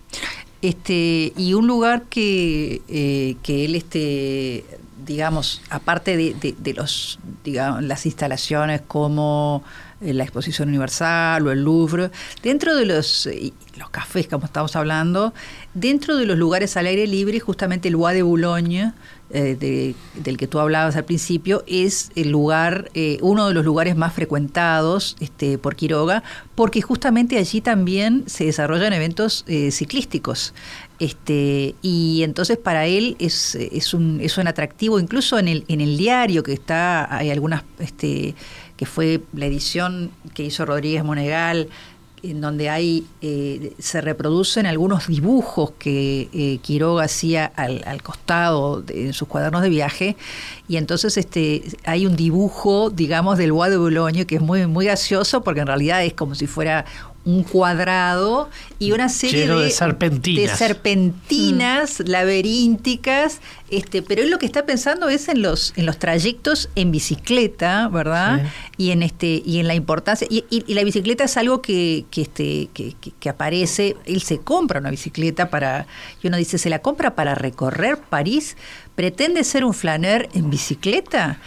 Speaker 4: Este, y un lugar que, eh, que él, este, digamos, aparte de, de- los, digamos, las instalaciones como eh, la Exposición Universal o el Louvre, dentro de los, eh, los cafés, como estamos hablando, dentro de los lugares al aire libre, justamente el Bois de Boulogne, eh, de- del que tú hablabas al principio, es el lugar, eh, uno de los lugares más frecuentados este, por Quiroga, porque justamente allí también se desarrollan eventos eh, ciclísticos. Este, y entonces para él es, es, un, es un atractivo, incluso en el, en el diario que está, hay algunas, este, que fue la edición que hizo Rodríguez Monegal, en donde hay eh, se reproducen algunos dibujos que eh, Quiroga hacía al, al costado de en sus cuadernos de viaje. Y entonces este hay un dibujo digamos del Bois de Boulogne que es muy muy gracioso porque en realidad es como si fuera un cuadrado y una serie
Speaker 3: Lleno de
Speaker 4: de,
Speaker 3: serpentinas.
Speaker 4: de serpentinas laberínticas este pero él lo que está pensando es en los en los trayectos en bicicleta verdad y en este y en la importancia y, y- y la bicicleta es algo que que este que, que- que aparece él se compra una bicicleta para y uno dice se la compra para recorrer París pretende ser un flaner en bicicleta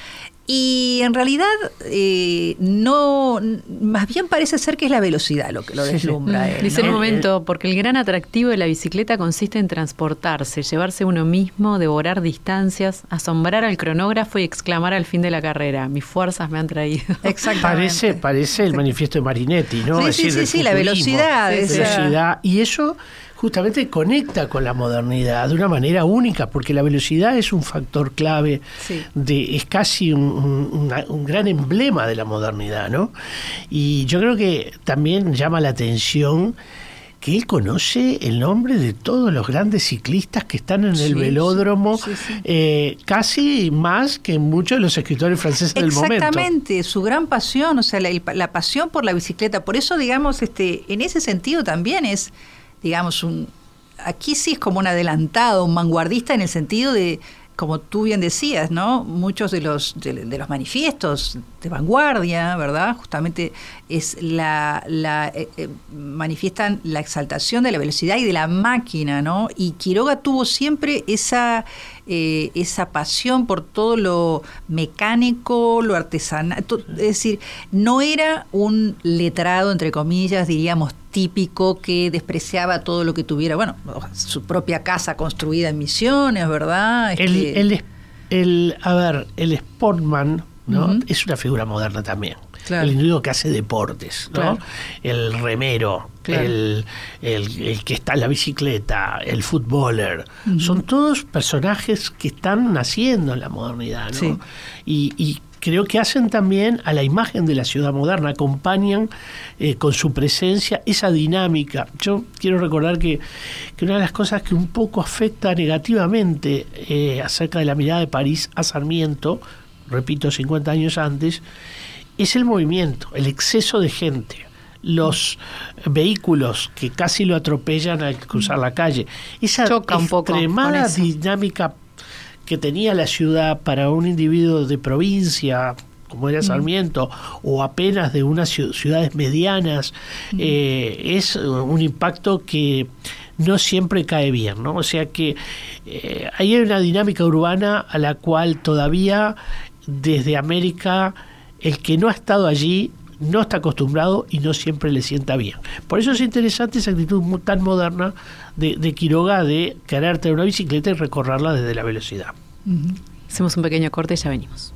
Speaker 4: y en realidad eh, no más bien parece ser que es la velocidad lo que lo
Speaker 3: Sí, sí.
Speaker 4: deslumbra él,
Speaker 2: Dice
Speaker 4: ¿no?
Speaker 2: un momento, porque el gran atractivo de la bicicleta consiste en transportarse, llevarse uno mismo, devorar distancias, asombrar al cronógrafo y exclamar al fin de la carrera, mis fuerzas me han traído.
Speaker 4: Exactamente.
Speaker 3: Parece, parece el manifiesto de Marinetti, ¿no?
Speaker 4: Sí,
Speaker 3: Es
Speaker 4: sí,
Speaker 3: decir,
Speaker 4: sí, sí, la velocidad, esa-
Speaker 3: velocidad. Y eso justamente conecta con la modernidad de una manera única, porque la velocidad es un factor clave,
Speaker 4: Sí.
Speaker 3: de, es casi un, un- gran emblema de la modernidad, ¿no? Y yo creo que también llama la atención que él conoce el nombre de todos los grandes ciclistas que están en el velódromo,
Speaker 4: sí, sí.
Speaker 3: eh, casi más que muchos de los escritores franceses del momento.
Speaker 4: Exactamente, su gran pasión, o sea, la, la pasión por la bicicleta. Por eso, digamos, este, en ese sentido también es, digamos, un. Aquí sí es como un adelantado, un vanguardista en el sentido de, como tú bien decías, ¿no? Muchos de los de, los manifiestos de vanguardia, ¿verdad? Justamente es la, la eh, eh, manifiestan la exaltación de la velocidad y de la máquina, ¿no? Y Quiroga tuvo siempre esa eh, esa pasión por todo lo mecánico, lo artesanal, es decir, no era un letrado, entre comillas, diríamos, típico que despreciaba todo lo que tuviera, bueno, su propia casa construida en Misiones, ¿verdad?
Speaker 3: El,
Speaker 4: Este,
Speaker 3: el, el- a ver, el sportman ¿no? Es una figura moderna también.
Speaker 4: Claro.
Speaker 3: El individuo que hace deportes, ¿no?
Speaker 4: Claro.
Speaker 3: El remero,
Speaker 4: Claro.
Speaker 3: el, el- el que está en la bicicleta, el futboler. Son todos personajes que están naciendo en la modernidad, ¿no?
Speaker 4: Sí.
Speaker 3: Y, y creo que hacen también a la imagen de la ciudad moderna, acompañan eh, con su presencia esa dinámica. Yo quiero recordar que, que una de las cosas que un poco afecta negativamente eh, acerca de la mirada de París a Sarmiento, repito, 50 años antes, es el movimiento, el exceso de gente los vehículos que casi lo atropellan al cruzar la calle. Esa
Speaker 2: Choca
Speaker 3: extremada dinámica que tenía la ciudad para un individuo de provincia como era Sarmiento o apenas de unas ciu- ciudades medianas eh, es un impacto que no siempre cae bien ¿no? o sea que eh, ahí hay una dinámica urbana a la cual todavía desde América el que no ha estado allí no está acostumbrado y no siempre le sienta bien. Por eso es interesante esa actitud tan moderna de, de Quiroga de querer tener una bicicleta y recorrerla desde la velocidad.
Speaker 2: Hacemos un pequeño corte y ya venimos.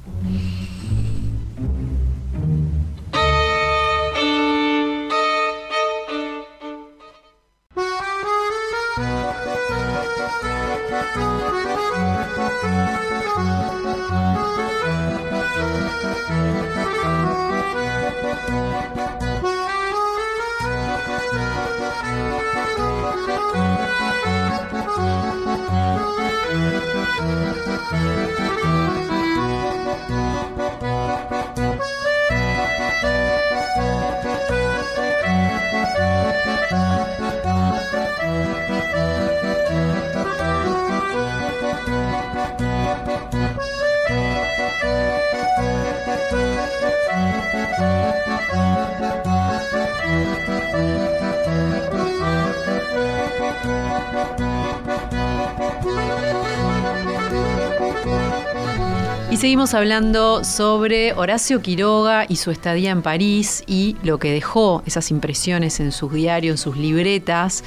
Speaker 2: Y seguimos hablando sobre Horacio Quiroga y su estadía en París y lo que dejó, esas impresiones en sus diarios, en sus libretas,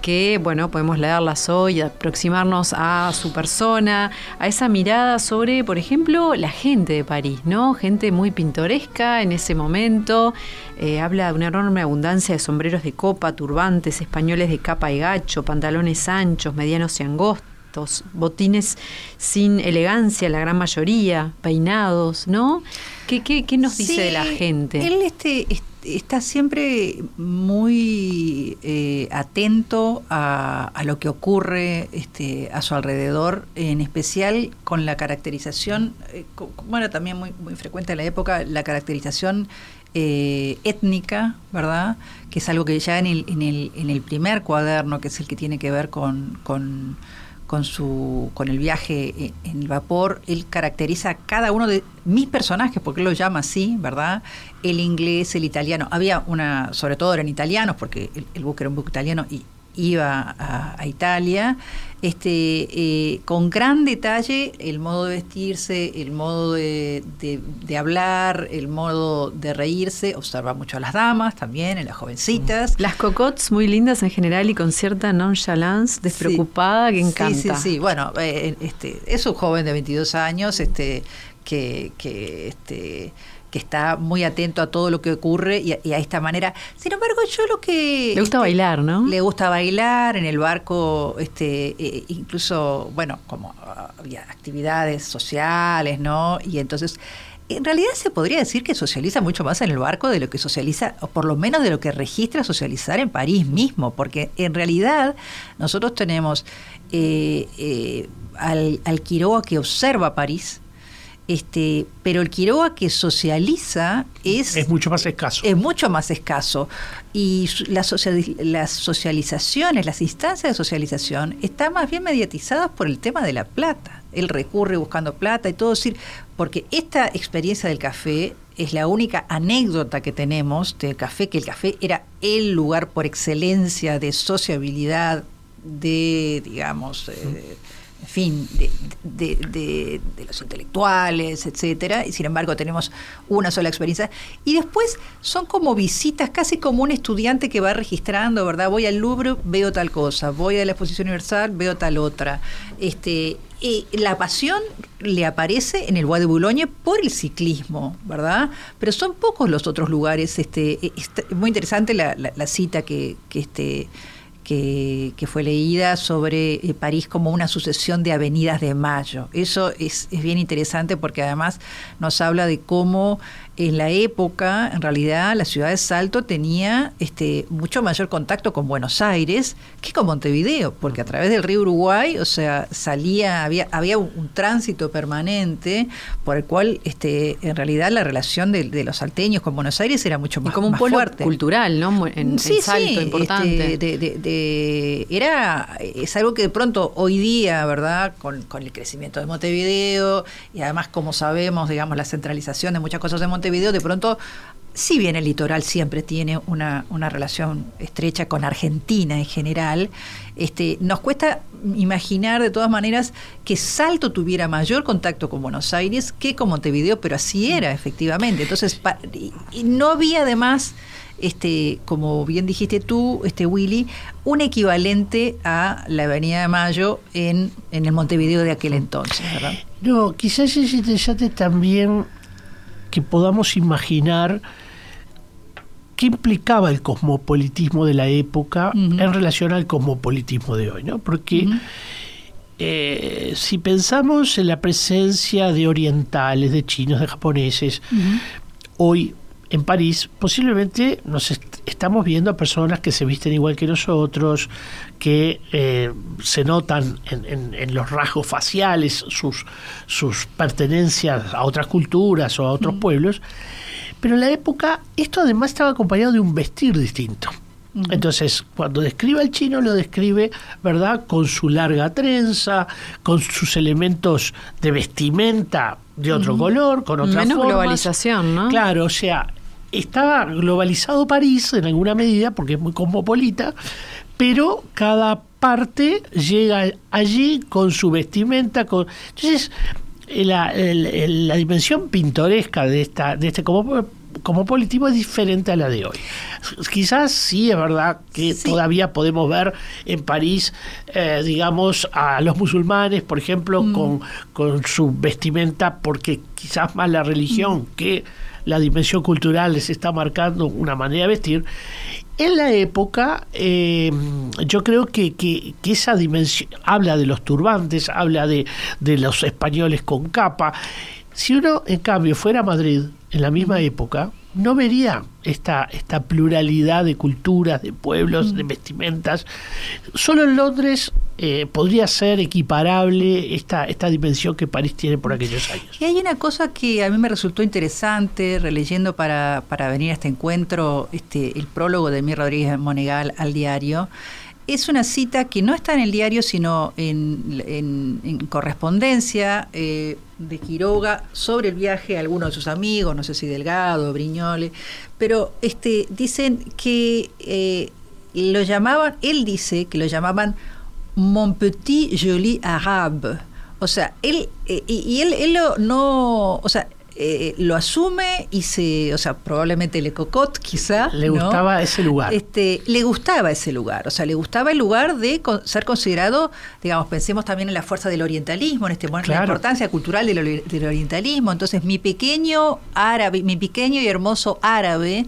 Speaker 2: que bueno, podemos leerlas hoy, aproximarnos a su persona, a esa mirada sobre, por ejemplo, la gente de París, ¿no? Gente muy pintoresca en ese momento. Eh, habla de una enorme abundancia de sombreros de copa, turbantes, españoles de capa y gacho, pantalones anchos, medianos y angostos botines sin elegancia, la gran mayoría, peinados, ¿no? ¿Qué, qué, nos dice de la gente?
Speaker 4: Él este, está siempre muy eh, atento a, lo que ocurre este, a su alrededor, en especial con la caracterización, eh, como era también muy, muy frecuente en la época, la caracterización eh, étnica, ¿verdad? Que es algo que ya en el, en, el, en el primer cuaderno, que es el que tiene que ver con, con con su con el viaje en el vapor, él caracteriza a cada uno de mis personajes, porque él lo llama así, ¿verdad? El inglés, el italiano. Había una, sobre todo eran italianos, porque el, el buque era un buque italiano y iba a, Italia, este, eh, con gran detalle el modo de vestirse, el modo de, hablar, el modo de reírse, observa mucho a las damas también, en las jovencitas.
Speaker 2: Las cocottes muy lindas en general y con cierta nonchalance, despreocupada, que encanta.
Speaker 4: Sí, sí, sí, bueno, eh, este, es un joven de 22 años este, que, que este, que está muy atento a todo lo que ocurre y a, esta manera. Sin embargo, yo lo que...
Speaker 2: Le gusta este, bailar, ¿no?
Speaker 4: Le gusta bailar en el barco, este, eh, incluso, bueno, como había actividades sociales, ¿no? Y entonces... En realidad se podría decir que socializa mucho más en el barco de lo que socializa, o por lo menos de lo que registra socializar en París mismo, porque en realidad nosotros tenemos eh, eh, al, al Quiroga que observa París, este, pero el Quiroga que socializa es...
Speaker 3: Es mucho más escaso.
Speaker 4: Es mucho más escaso. Y las, las socializaciones, las instancias de socialización, están más bien mediatizadas por el tema de la plata. Él recurre buscando plata y todo, decir, porque esta experiencia del café es la única anécdota que tenemos del café, que el café era el lugar por excelencia de sociabilidad, de, digamos... Eh, en fin, de, de, los intelectuales, etcétera, y sin embargo tenemos una sola experiencia. Y después son como visitas, casi como un estudiante que va registrando, ¿verdad? Voy al Louvre, veo tal cosa, voy a la Exposición Universal, veo tal otra. Este, y la pasión le aparece en el Bois de Boulogne por el ciclismo, ¿verdad? Pero son pocos los otros lugares. Este, muy interesante la, la cita que, que este que, fue leída sobre eh, París como una sucesión de avenidas de mayo. Eso es, es bien interesante porque además nos habla de cómo en la época, en realidad, la ciudad de Salto tenía este, mucho mayor contacto con Buenos Aires que con Montevideo, porque a través del río Uruguay, o sea, salía, había, había un, tránsito permanente por el cual, este, en realidad, la relación de, los salteños con Buenos Aires era mucho más,
Speaker 2: como un
Speaker 4: polo
Speaker 2: cultural, ¿no? En,
Speaker 4: sí,
Speaker 2: Salto,
Speaker 4: sí,
Speaker 2: importante.
Speaker 4: Este, era, es algo que de pronto hoy día, ¿verdad? Con, con el crecimiento de Montevideo y además, como sabemos, digamos, la centralización de muchas cosas de Montevideo video de pronto, si bien el litoral siempre tiene una, relación estrecha con Argentina en general, este, nos cuesta imaginar de todas maneras que Salto tuviera mayor contacto con Buenos Aires que con Montevideo, pero así era efectivamente. Entonces, y no había además este, como bien dijiste tú, este Willy, un equivalente a la Avenida de Mayo en, en el Montevideo de aquel entonces, ¿verdad?
Speaker 3: No, quizás es interesante también que podamos imaginar qué implicaba el cosmopolitismo de la época en relación al cosmopolitismo de hoy, ¿no? Porque eh, si pensamos en la presencia de orientales, de chinos, de japoneses, hoy en París, posiblemente nos estamos viendo a personas que se visten igual que nosotros, que eh, se notan en, los rasgos faciales sus, sus pertenencias a otras culturas o a otros pueblos. Pero en la época esto además estaba acompañado de un vestir distinto. Entonces, cuando describe al chino, lo describe, ¿verdad?, con su larga trenza, con sus elementos de vestimenta de otro color, con otra
Speaker 2: Menos globalización, ¿no?
Speaker 3: Claro, o sea, estaba globalizado París en alguna medida, porque es muy cosmopolita, pero cada parte llega allí con su vestimenta. Con... Entonces, la, la dimensión pintoresca de esta de este político es diferente a la de hoy. Quizás sí es verdad que todavía podemos ver en París, eh, digamos, a los musulmanes, por ejemplo,
Speaker 4: Mm.
Speaker 3: con, con su vestimenta, porque quizás más la religión
Speaker 4: Mm.
Speaker 3: que la dimensión cultural les está marcando una manera de vestir. En la época, eh, yo creo que, que, que esa dimensión habla de los turbantes, habla de, de los españoles con capa. Si uno, en cambio, fuera a Madrid en la misma época, no vería esta, esta pluralidad de culturas, de pueblos, de vestimentas. Solo en Londres eh, podría ser equiparable esta, esta dimensión que París tiene por aquellos años.
Speaker 4: Y hay una cosa que a mí me resultó interesante, releyendo para, para venir a este encuentro este, el prólogo de Mi Rodríguez Monegal al diario. Es una cita que no está en el diario, sino en, en- en correspondencia eh, de Quiroga sobre el viaje a algunos de sus amigos, no sé si Delgado, Briñole, pero este, dicen que eh, lo llamaban, él dice que lo llamaban Mon Petit Joli Arabe. O sea, él, eh, y, él, él lo, no, o sea, eh, lo asume y se, o sea, probablemente le cocot, quizá.
Speaker 3: Le
Speaker 4: ¿no?
Speaker 3: gustaba ese lugar.
Speaker 4: Este, le gustaba ese lugar, o sea, le gustaba el lugar de con- ser considerado, digamos, pensemos también en la fuerza del orientalismo, en este momento, la
Speaker 3: Claro.
Speaker 4: importancia cultural del, del orientalismo. Entonces, mi pequeño árabe, mi pequeño y hermoso árabe,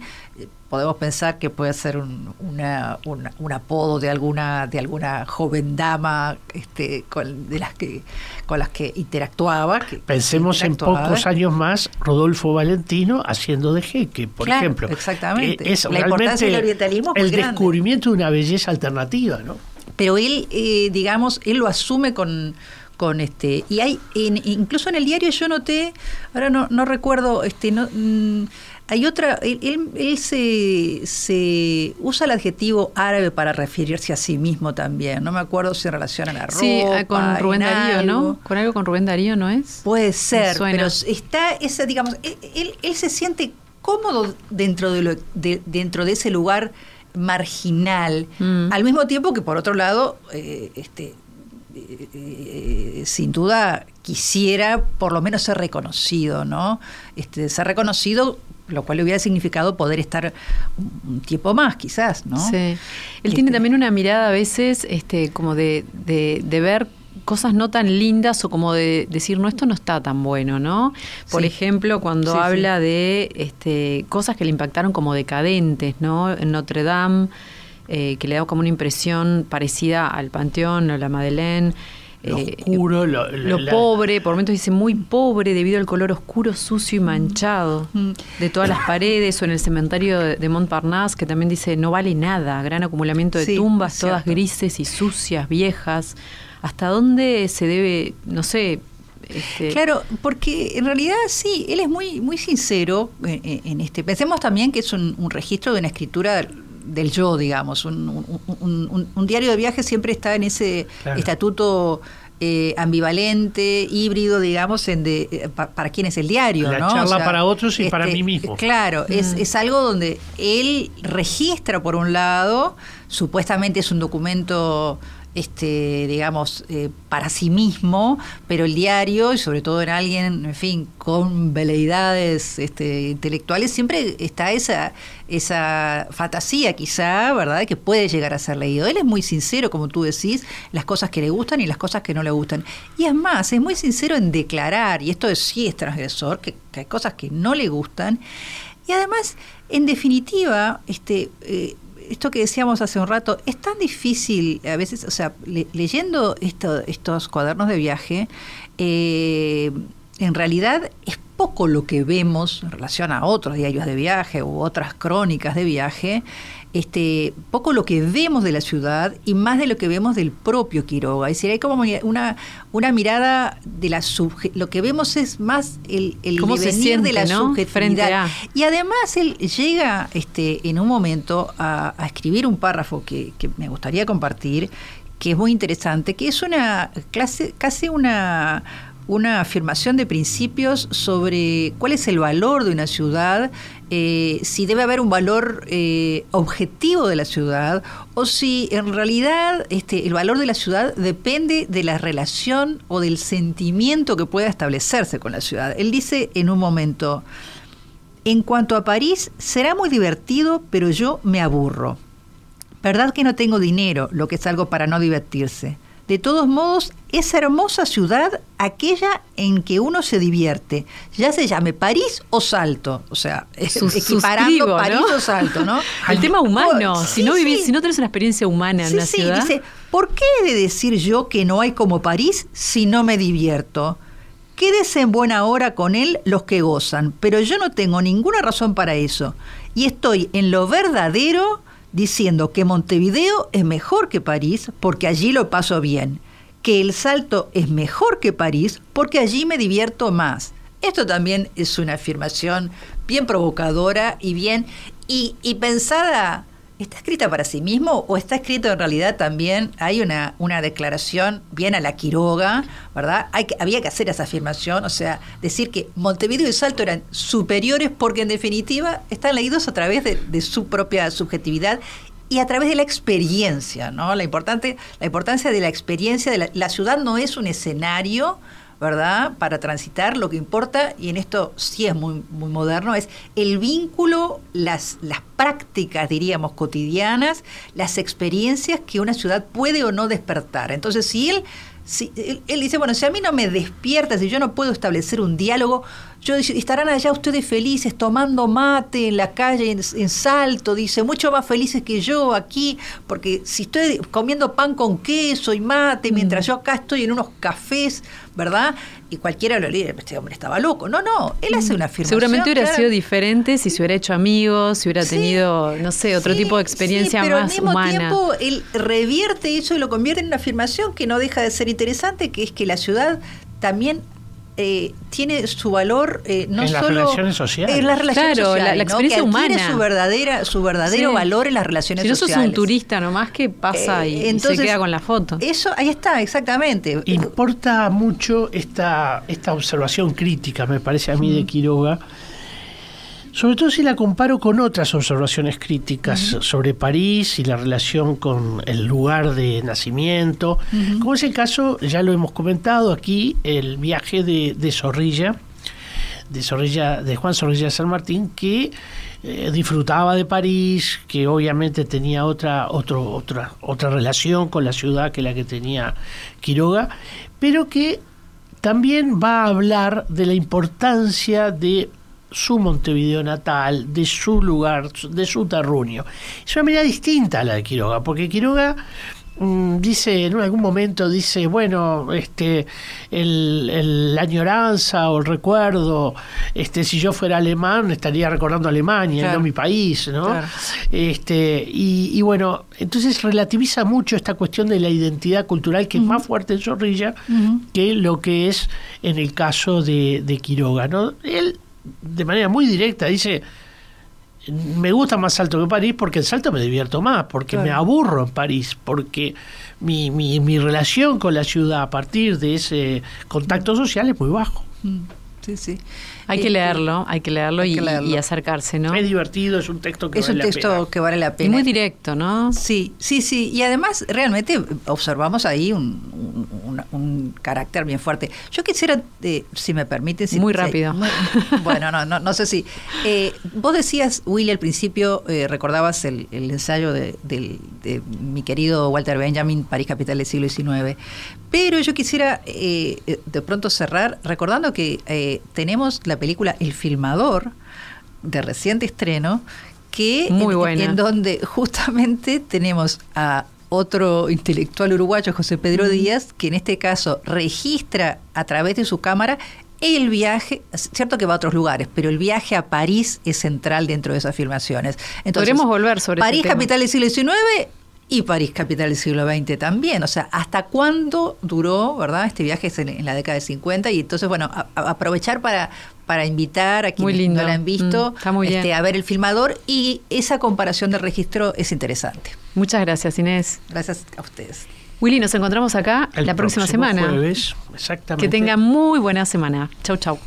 Speaker 4: podemos pensar que puede ser un, una- un apodo de alguna, de alguna joven dama este, con, de las que, con las que interactuaba. que-
Speaker 3: Pensemos
Speaker 4: que
Speaker 3: en pocos años más Rodolfo Valentino haciendo de jeque, por
Speaker 4: Claro,
Speaker 3: ejemplo.
Speaker 4: exactamente.
Speaker 3: Es
Speaker 4: La importancia del
Speaker 3: realmente
Speaker 4: orientalismo
Speaker 3: el
Speaker 4: grande.
Speaker 3: descubrimiento de una belleza alternativa, ¿no?
Speaker 4: pero él eh, digamos él lo asume con con este y hay en- incluso en el diario yo noté ahora no, no recuerdo este no mm, hay otra él, él, él se, se usa el adjetivo árabe para referirse a sí mismo también no me acuerdo si en relación a la ropa
Speaker 2: Sí, ah, con Rubén Darío, ¿no? Con algo con Rubén Darío, ¿no es?
Speaker 4: Puede ser, pero está esa, digamos, él, él- él se siente cómodo dentro de, lo, de- dentro de ese lugar marginal,
Speaker 2: Mm.
Speaker 4: al mismo tiempo que por otro lado, eh, este, eh, eh, sin duda quisiera por lo menos ser reconocido, ¿no? Este, ser reconocido, lo cual le hubiera significado poder estar un, tiempo más, quizás, ¿no?
Speaker 2: Sí. Él
Speaker 4: Este-
Speaker 2: tiene también una mirada a veces este, como de, de, de ver cosas no tan lindas o como de decir, no, esto no está tan bueno, ¿no? Por
Speaker 4: Sí.
Speaker 2: ejemplo, cuando
Speaker 4: Sí, sí.
Speaker 2: habla de este, cosas que le impactaron como decadentes, ¿no? En Notre Dame, eh, que le da como una impresión parecida al Panteón o la Madeleine.
Speaker 3: Lo
Speaker 2: eh,
Speaker 3: oscuro, lo,
Speaker 2: lo
Speaker 3: la-
Speaker 2: pobre, por momentos dice muy pobre debido al color oscuro, sucio y manchado de todas las paredes o en el cementerio de, Montparnasse que también dice no vale nada, gran acumulamiento de
Speaker 4: Sí,
Speaker 2: tumbas, todas grises y sucias, viejas. ¿Hasta dónde se debe, no sé, este,
Speaker 4: Claro, porque en realidad sí, él es muy, muy sincero en, en- en este. Pensemos también que es un, un registro de una escritura del yo, digamos. Un, un- un- un- un diario de viaje siempre está en ese
Speaker 3: Claro.
Speaker 4: estatuto eh, ambivalente, híbrido, digamos, en de, eh, pa- para quién es el diario,
Speaker 3: La
Speaker 4: ¿no? este,
Speaker 3: charla para otros y para mí mismo.
Speaker 4: Claro, es,
Speaker 2: Mm.
Speaker 4: es algo donde él registra por un lado, supuestamente es un documento este digamos eh, para sí mismo pero el diario y sobre todo en alguien en fin con veleidades este, intelectuales siempre está esa esa fantasía quizá verdad que puede llegar a ser leído. Él es muy sincero como tú decís las cosas que le gustan y las cosas que no le gustan. Y es más es muy sincero en declarar y esto es, sí es transgresor que, que hay cosas que no le gustan. Y además en definitiva este eh, esto que decíamos hace un rato, es tan difícil a veces, o sea, le- leyendo esto- estos cuadernos de viaje, eh, en realidad es poco lo que vemos en relación a otros diarios de viaje u otras crónicas de viaje, este, poco lo que vemos de la ciudad y más de lo que vemos del propio Quiroga. Es decir, hay como una, una mirada de la subje lo que vemos es más el, el
Speaker 2: ¿Cómo se
Speaker 4: devenir
Speaker 2: siente,
Speaker 4: de la
Speaker 2: no?
Speaker 4: subjetividad. Y además él llega este, en un momento a, a escribir un párrafo que, que me gustaría compartir, que es muy interesante, que es una clase, casi una, una afirmación de principios sobre cuál es el valor de una ciudad, eh, si debe haber un valor eh, objetivo de la ciudad o si en realidad este, el valor de la ciudad depende de la relación o del sentimiento que pueda establecerse con la ciudad. Él dice en un momento, en cuanto a París, será muy divertido, pero yo me aburro. Verdad que no tengo dinero, lo que es algo para no divertirse. De todos modos, es hermosa ciudad aquella en que uno se divierte, ya se llame París o Salto, o sea, equiparando París o Salto, ¿no?
Speaker 2: El tema humano, si no vivís, si no tenés una experiencia humana en la ciudad.
Speaker 4: Dice, ¿por qué he de decir yo que no hay como París si no me divierto? Quédese en buena hora con él los que gozan, pero yo no tengo ninguna razón para eso. Y estoy en lo verdadero diciendo que Montevideo es mejor que París porque allí lo paso bien, que El Salto es mejor que París porque allí me divierto más. Esto también es una afirmación bien provocadora y bien y, y pensada ¿Está escrita para sí mismo o está escrito en realidad también? Hay una, una declaración bien a la Quiroga, ¿verdad? Hay que, había que hacer esa afirmación, o sea, decir que Montevideo y Salto eran superiores porque en definitiva están leídos a través de, su propia subjetividad y a través de la experiencia, ¿no? La, importante, la importancia de la experiencia, de la, la ciudad no es un escenario, ¿verdad? Para transitar, lo que importa, y en esto sí es muy, muy moderno, es el vínculo, las, las prácticas, diríamos, cotidianas, las experiencias que una ciudad puede o no despertar. Entonces, si él, si, él dice, bueno, si a mí no me despierta, si yo no puedo establecer un diálogo, yo estarán allá ustedes felices tomando mate en la calle en, Salto, dice, mucho más felices que yo aquí, porque si estoy comiendo pan con queso y mate, mientras mm. yo acá estoy en unos cafés, ¿verdad? Y cualquiera lo lee, este hombre estaba loco. No, no, él hace una afirmación.
Speaker 2: Seguramente hubiera sido diferente si se hubiera hecho amigos, si hubiera tenido, no sé, otro tipo de experiencia
Speaker 4: pero
Speaker 2: más
Speaker 4: al mismo
Speaker 2: humana.
Speaker 4: tiempo, él revierte eso y lo convierte en una afirmación que no deja de ser interesante, que es que la ciudad también eh, tiene su valor eh, no
Speaker 3: en
Speaker 4: solo
Speaker 3: las relaciones sociales.
Speaker 4: en las relaciones
Speaker 2: claro,
Speaker 4: sociales,
Speaker 2: la, experiencia
Speaker 4: ¿no? que
Speaker 2: humana
Speaker 4: su verdadera su verdadero
Speaker 2: Sí.
Speaker 4: valor en las relaciones
Speaker 2: Si no
Speaker 4: sociales.
Speaker 2: sos un turista nomás que pasa
Speaker 4: Eh,
Speaker 2: y, y
Speaker 4: entonces,
Speaker 2: se queda con la foto.
Speaker 4: Eso ahí está exactamente.
Speaker 3: Importa mucho esta, esta observación crítica, me parece a mí, de Quiroga, sobre todo si la comparo con otras observaciones críticas sobre París y la relación con el lugar de nacimiento, como es el caso, ya lo hemos comentado aquí, el viaje de, de Zorrilla, de Zorrilla, de Juan Zorrilla de San Martín, que eh, disfrutaba de París, que obviamente tenía otra, otro, otra, otra relación con la ciudad que la que tenía Quiroga, pero que también va a hablar de la importancia de su Montevideo natal, de su lugar, de su terruño. Es una mirada distinta a la de Quiroga, porque Quiroga mm, dice en algún momento dice bueno este el, el- la añoranza o el recuerdo este si yo fuera alemán estaría recordando Alemania
Speaker 4: Claro.
Speaker 3: no mi país no
Speaker 4: Claro.
Speaker 3: este y, y bueno entonces relativiza mucho esta cuestión de la identidad cultural que es más fuerte en Zorrilla que lo que es en el caso de, de Quiroga no él de manera muy directa dice me gusta más Salto que París porque en Salto me divierto más, porque
Speaker 4: Claro.
Speaker 3: me aburro en París, porque mi, mi, mi relación con la ciudad a partir de ese contacto social es muy bajo.
Speaker 4: Mm, Sí, sí.
Speaker 2: Hay que
Speaker 4: Este,
Speaker 2: leerlo, hay que leerlo,
Speaker 4: hay
Speaker 2: y,
Speaker 4: que leerlo.
Speaker 2: y acercarse, ¿no?
Speaker 3: Es divertido, es un texto que
Speaker 4: Es un
Speaker 3: vale la
Speaker 4: texto
Speaker 3: pena.
Speaker 4: que vale la
Speaker 2: Y
Speaker 4: pena.
Speaker 2: muy directo, ¿no?
Speaker 4: Sí, sí, sí. Y además, realmente observamos ahí un, un- un- un carácter bien fuerte. Yo quisiera, eh, si me permite... si-
Speaker 2: Muy
Speaker 4: si-
Speaker 2: rápido.
Speaker 4: muy- bueno, no, no, no sé si... eh, vos decías, Willy, al principio, eh, recordabas el, el ensayo de, mi querido Walter Benjamin, París, capital del siglo XIX. Pero yo quisiera eh, eh, de pronto cerrar recordando que eh, tenemos la película El Filmador, de reciente estreno, que
Speaker 2: Muy
Speaker 4: en- en donde justamente tenemos a otro intelectual uruguayo, José Pedro Díaz, que en este caso registra a través de su cámara el viaje, cierto que va a otros lugares, pero el viaje a París es central dentro de esas filmaciones. Entonces,
Speaker 2: Podremos volver sobre ese
Speaker 4: París, capital del siglo XIX y París, capital del siglo XX también. O sea, ¿hasta cuándo duró, verdad? Este viaje es en, en la década de 50 y entonces, bueno, a- a- aprovechar para, para invitar a quienes no la han visto
Speaker 2: Mm, está muy
Speaker 4: este,
Speaker 2: bien.
Speaker 4: a ver el filmador y esa comparación de registro es interesante.
Speaker 2: Muchas gracias, Inés.
Speaker 4: Gracias a ustedes.
Speaker 2: Willy, nos encontramos acá
Speaker 3: El
Speaker 2: la próxima semana.
Speaker 3: Jueves, exactamente.
Speaker 2: Que tengan muy buena semana. Chau, chau.